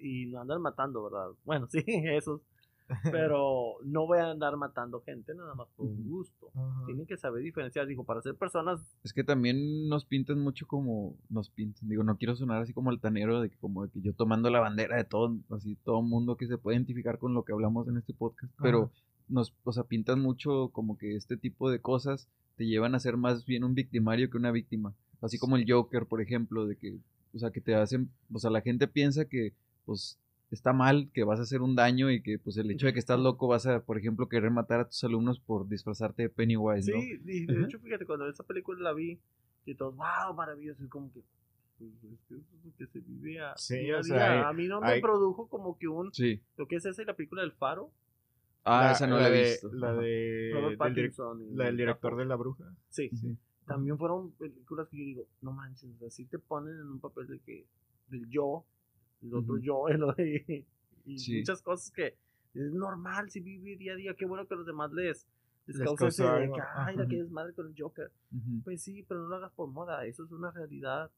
Y no andan matando, ¿verdad? Bueno, sí, esos. Pero no voy a andar matando gente nada más por un gusto. Ajá. Tienen que saber diferenciar, digo, para ser personas... Es que también nos pintan mucho como nos pintan. Digo, no quiero sonar así como altanero de que como de que yo tomando la bandera de todo, así todo mundo que se puede identificar con lo que hablamos en este podcast, pero nos, o sea, pintan mucho como que este tipo de cosas te llevan a ser más bien un victimario que una víctima. Así como el Joker, por ejemplo, de que, o sea, que te hacen, o sea, la gente piensa que, pues, está mal, que vas a hacer un daño y que, pues, el hecho de que estás loco vas a, por ejemplo, querer matar a tus alumnos por disfrazarte de Pennywise, ¿no? Sí, y de hecho, fíjate, cuando esa película la vi, y todos, wow, maravilloso, es como que... pues, es que se vive a, Sí, día a o sea, día. hay- a mí no me hay- produjo como que un... Sí. Lo que es esa y la película del Faro. Ah, esa no la, he de- visto. La de. Robert del Pattinson. y la del director de La Bruja. Sí, Sí. también fueron películas que yo digo, no manches, o sea, sí te ponen en un papel de que, del yo, el otro Ujú. yo, el otro- y, y Sí. muchas cosas que es normal, si vive día a día, qué bueno que los demás les, les, Les causa ese de que, ay, la que es madre con el Joker. Pues sí, pero no lo hagas por moda, eso es una realidad.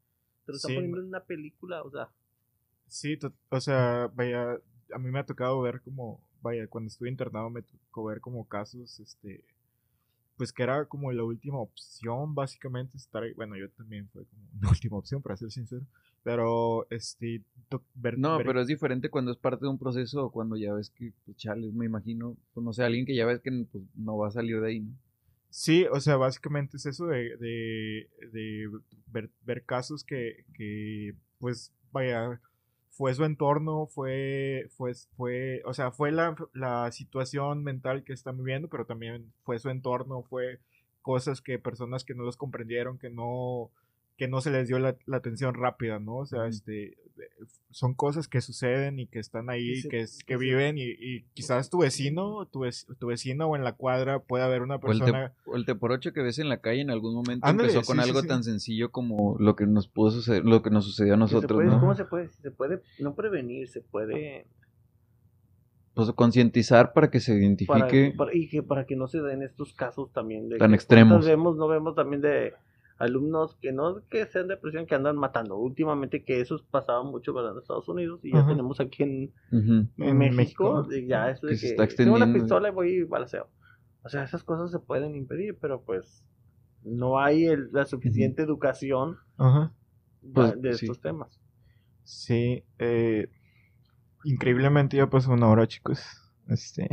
Te lo están Sí. poniendo en una película, o sea, Sí, o sea, vaya, a mí me ha tocado ver como, vaya, cuando estuve internado me tocó ver como casos, este, pues que era como la última opción, básicamente, estar. Bueno, yo también fue como la última opción, para ser sincero. Pero, este, ver, No, ver- pero es diferente cuando es parte de un proceso o cuando ya ves que, pues, chales, me imagino, pues, no sé, alguien que ya ves que pues, no va a salir de ahí, ¿no? Sí, o sea, básicamente es eso de, de, de ver, ver casos que, que, pues, vaya, fue su entorno, fue, fue, fue, o sea, fue la, la situación mental que están viviendo, pero también fue su entorno, fue cosas que personas que no los comprendieron, que no, que no se les dio la, la atención rápida, ¿no? O sea, este, son cosas que suceden y que están ahí, Y se- que, es- y que viven y, y quizás tu vecino, tu, tu vecino o en la cuadra puede haber una persona... o el te por ocho que ves en la calle en algún momento Ándale, empezó con sí, sí, algo sí. tan sencillo como lo que nos pudo suceder, lo que nos sucedió a ¿Se nosotros, puede- ¿no? ¿Cómo se puede? Se puede no prevenir, se puede Pues concientizar para que se identifique. para- y que para que no se den estos casos también de Tan que extremos. vemos no vemos también de alumnos que no que sean depresión que andan matando últimamente que eso pasaba mucho ¿verdad? en Estados Unidos y ya Ajá. tenemos aquí en, México, México. y ya eso de Que se que está tengo una pistola y voy y balaceo o sea esas cosas se pueden impedir pero pues no hay el- la suficiente educación Ajá. de- Pues, de sí. estos temas Sí, eh, increíblemente ya pasó una hora, chicos. Este,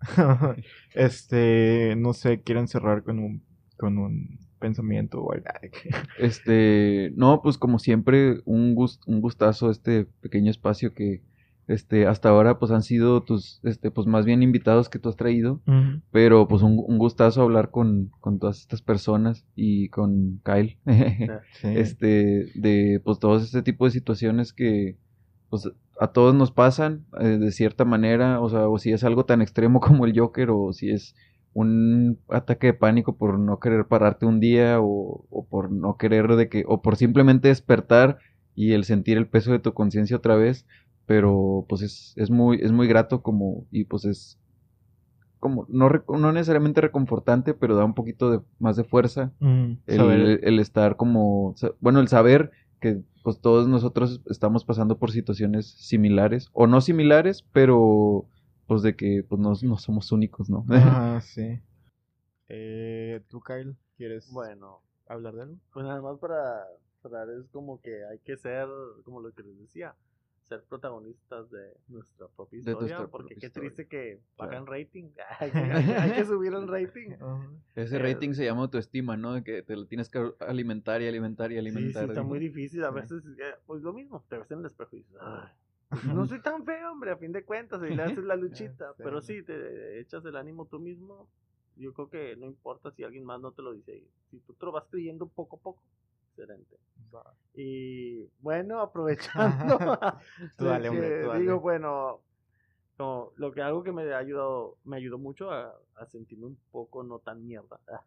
este, no sé, quieren cerrar con un, con un pensamiento o algo. Este, no, pues como siempre, un gust, un gustazo este pequeño espacio que este hasta ahora pues han sido tus este pues más bien invitados que tú has traído, pero pues un, un gustazo hablar con, con todas estas personas y con Kyle. Sí. este de pues todo este tipo de situaciones que pues a todos nos pasan eh, de cierta manera, o sea, o si es algo tan extremo como el Joker o si es un ataque de pánico por no querer pararte un día o, o por no querer de que o por simplemente despertar y el sentir el peso de tu conciencia otra vez, pero pues es, es muy es muy grato como y pues es como no, no necesariamente reconfortante, pero da un poquito de más de fuerza Mm, el, el estar como, bueno, el saber que pues todos nosotros estamos pasando por situaciones similares, o no similares, pero pues de que pues no, no somos únicos, ¿no? Ajá, sí. Eh, ¿Tú, Kyle, quieres bueno hablar de algo? Pues nada más para cerrar es como que hay que ser, como lo que les decía, ser protagonistas de nuestra propia De historia, nuestra porque propia qué historia. triste que Claro. pagan rating, hay que, hay que- hay que subir el rating. Ese Eh, rating se llama autoestima, ¿no? Que te lo tienes que alimentar y alimentar y Sí, sí, alimentar. está muy difícil, a Sí. veces, eh, pues lo mismo, te ves en el espejo y dices, "Ay, no soy tan feo, hombre, a fin de cuentas, y le haces la luchita, Sí. pero sí, te echas el ánimo tú mismo, yo creo que no importa si alguien más no te lo dice, si tú te lo vas creyendo poco a poco, excelente. Y bueno, aprovechando, Tú dale, hombre, que tú dale. digo, bueno, lo que algo que me ha ayudado, me ayudó mucho a, a sentirme un poco no tan mierda. ah,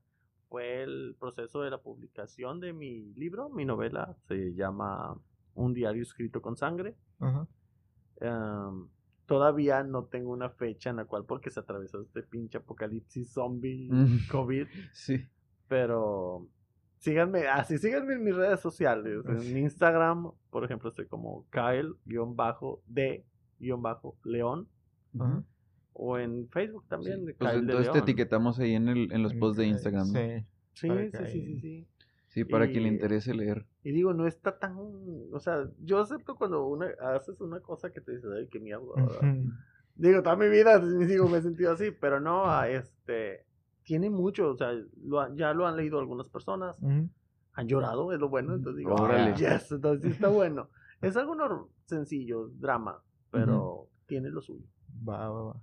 Fue el proceso de la publicación de mi libro, mi novela, se llama Un diario escrito con sangre. Todavía no tengo una fecha en la cual, porque se atravesó este pinche apocalipsis zombie, Mm. COVID, Sí. pero síganme, así síganme en mis redes sociales. En Sí. Instagram, por ejemplo, estoy como Kyle-D-León. Ajá. O en Facebook también. Sí. de Pues Kyle de entonces te León. etiquetamos ahí en, el, en los posts de Instagram. ¿no? Sí. Sí, sí, sí, sí, sí. Para quien le interese leer. Y digo, no está tan. O sea, yo acepto cuando una, haces una cosa que te dices, ay, qué mierda. ¿verdad?". Ujú. Digo, toda mi vida digo, me he sentido así, pero no, ah, este. Tiene mucho, o sea, lo ya lo han leído algunas personas, han llorado, es lo bueno, entonces digo, Órale. "Ah, yes, entonces sí está bueno. Es algo sencillo, drama, pero tiene lo suyo. Va, va, va.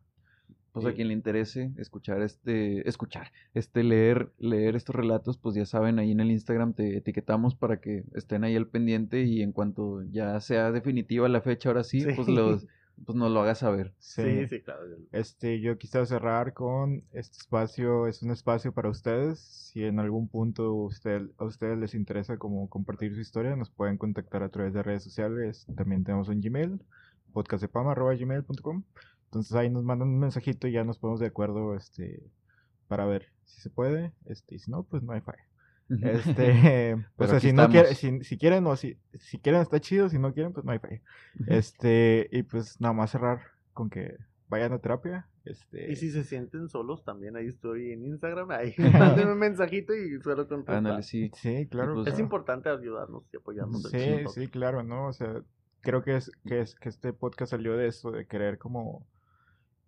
Pues a Sí. quien le interese escuchar este, escuchar, este leer, leer estos relatos, pues ya saben, ahí en el Instagram te etiquetamos para que estén ahí al pendiente y en cuanto ya sea definitiva la fecha, ahora sí, Sí. pues los, pues nos lo hagas saber. Sí, sí, claro. Este, yo quisiera cerrar con este espacio, es un espacio para ustedes. Si en algún punto usted, a ustedes les interesa como compartir su historia, nos pueden contactar a través de redes sociales. También tenemos un Gmail, podcastdepama.gmail.com. Entonces ahí nos mandan un mensajito y ya nos ponemos de acuerdo este, para ver si se puede. Este, y si no, pues no hay falla. Este, o sea, si no quieren, estamos. si, si quieren o si, si quieren está chido, si no quieren, pues no hay falla. Este, y pues nada más cerrar con que vayan a terapia. Este, Y si se sienten solos, también ahí estoy en Instagram. Ahí mándenme un mensajito y suelo contestar. Ándale, sí. Sí, claro. pues, Es claro. importante ayudarnos y apoyarnos. Sí, sí, claro, ¿no? O sea, creo que es, que es que este podcast salió de eso, de querer como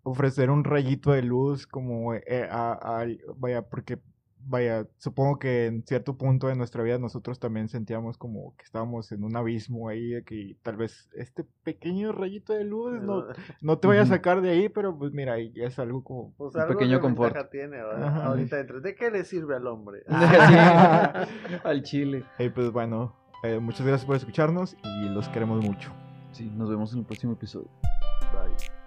ofrecer un rayito de luz como eh, a, a- vaya, porque vaya, supongo que en cierto punto de nuestra vida nosotros también sentíamos como que estábamos en un abismo ahí, de que tal vez este pequeño rayito de luz no, no te vaya a sacar de ahí, pero pues mira, ahí es algo como... Pues Un algo pequeño confort. tiene ahorita dentro. ¿De qué le sirve al hombre? Al chile. Y pues bueno, eh, muchas gracias por escucharnos y los queremos mucho. Sí, nos vemos en el próximo episodio. Bye.